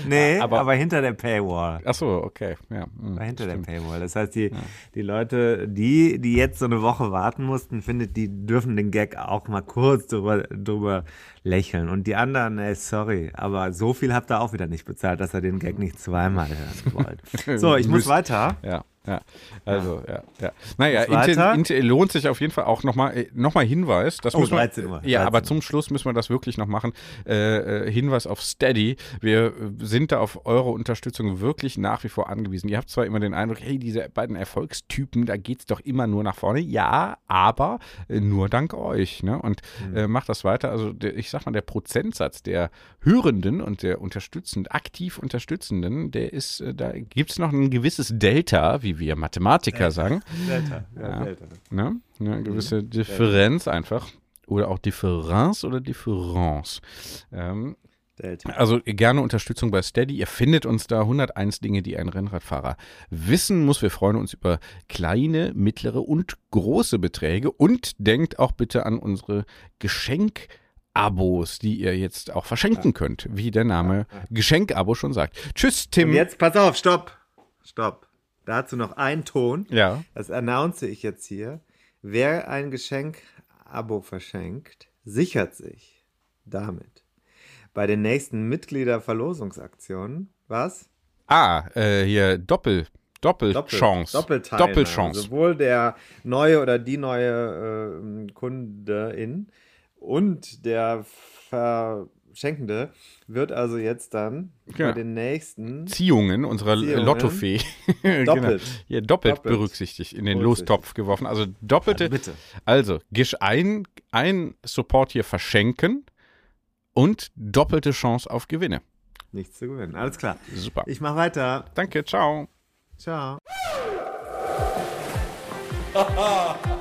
Nee, aber, aber, hinter der Paywall. ach so, okay, ja. hm, War hinter stimmt. der Paywall. Das heißt, die, die Leute, die, die jetzt so eine Woche warten mussten, findet, die dürfen den Gag auch mal kurz drüber, drüber lächeln. Und die anderen, ey, sorry, aber so viel habt ihr auch wieder nicht bezahlt, dass ihr den Gag nicht zweimal hören wollt. So, ich muss weiter. Ja, ja. Also, ja, ja. Naja? Intel, Intel lohnt sich auf jeden Fall auch nochmal noch mal Hinweis. Das Oh, muss man, 13 Uhr, Ja, 13 aber zum Schluss müssen wir das wirklich noch machen. Äh, äh, Hinweis auf Steady. Wir äh, sind da auf eure Unterstützung wirklich nach wie vor angewiesen. Ihr habt zwar immer den Eindruck, hey, diese beiden Erfolgstypen, da geht's doch immer nur nach vorne. Ja, aber äh, nur dank euch. Ne? Und Mhm. äh, macht das weiter. Also ich sag mal, der Prozentsatz der Hörenden und der unterstützend, aktiv Unterstützenden, der ist, äh, da gibt's noch ein gewisses Delta, wie wir Mathematiker sagen. Delta. Ja. Delta. Ne? Eine Mhm. gewisse Differenz einfach. Oder auch Differenz oder Difference. Ähm, Delta. also gerne Unterstützung bei Steady. Ihr findet uns da 101 Dinge, die ein Rennradfahrer wissen muss. Wir freuen uns über kleine, mittlere und große Beträge. Und denkt auch bitte an unsere Geschenk-Abos, die ihr jetzt auch verschenken könnt, wie der Name Geschenk-Abo schon sagt. Tschüss, Tim. Und jetzt, pass auf, stopp. Stopp. Dazu noch ein Ton. ja. Das announce ich jetzt hier. Wer ein Geschenk-Abo verschenkt, sichert sich damit bei den nächsten Mitgliederverlosungsaktionen was? Ah, äh, hier Doppel. Doppelchance. Doppelteilnahme. Doppelchance. Sowohl der neue oder die neue äh, Kundin und der Verschenkende wird also jetzt dann Ja. bei den nächsten Ziehungen unserer Ziehungen. Lottofee. Doppelt. genau. Hier doppelt, Doppelt. berücksichtigt, in den. Lostopf geworfen. Also doppelte. Also bitte. Also, Gisch ein, ein Support hier verschenken und doppelte Chance auf Gewinne. nichts zu gewinnen. Alles klar. Super. Ich mach weiter. Danke, ciao. Ciao.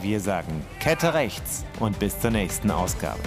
Wir sagen Kette rechts und bis zur nächsten Ausgabe.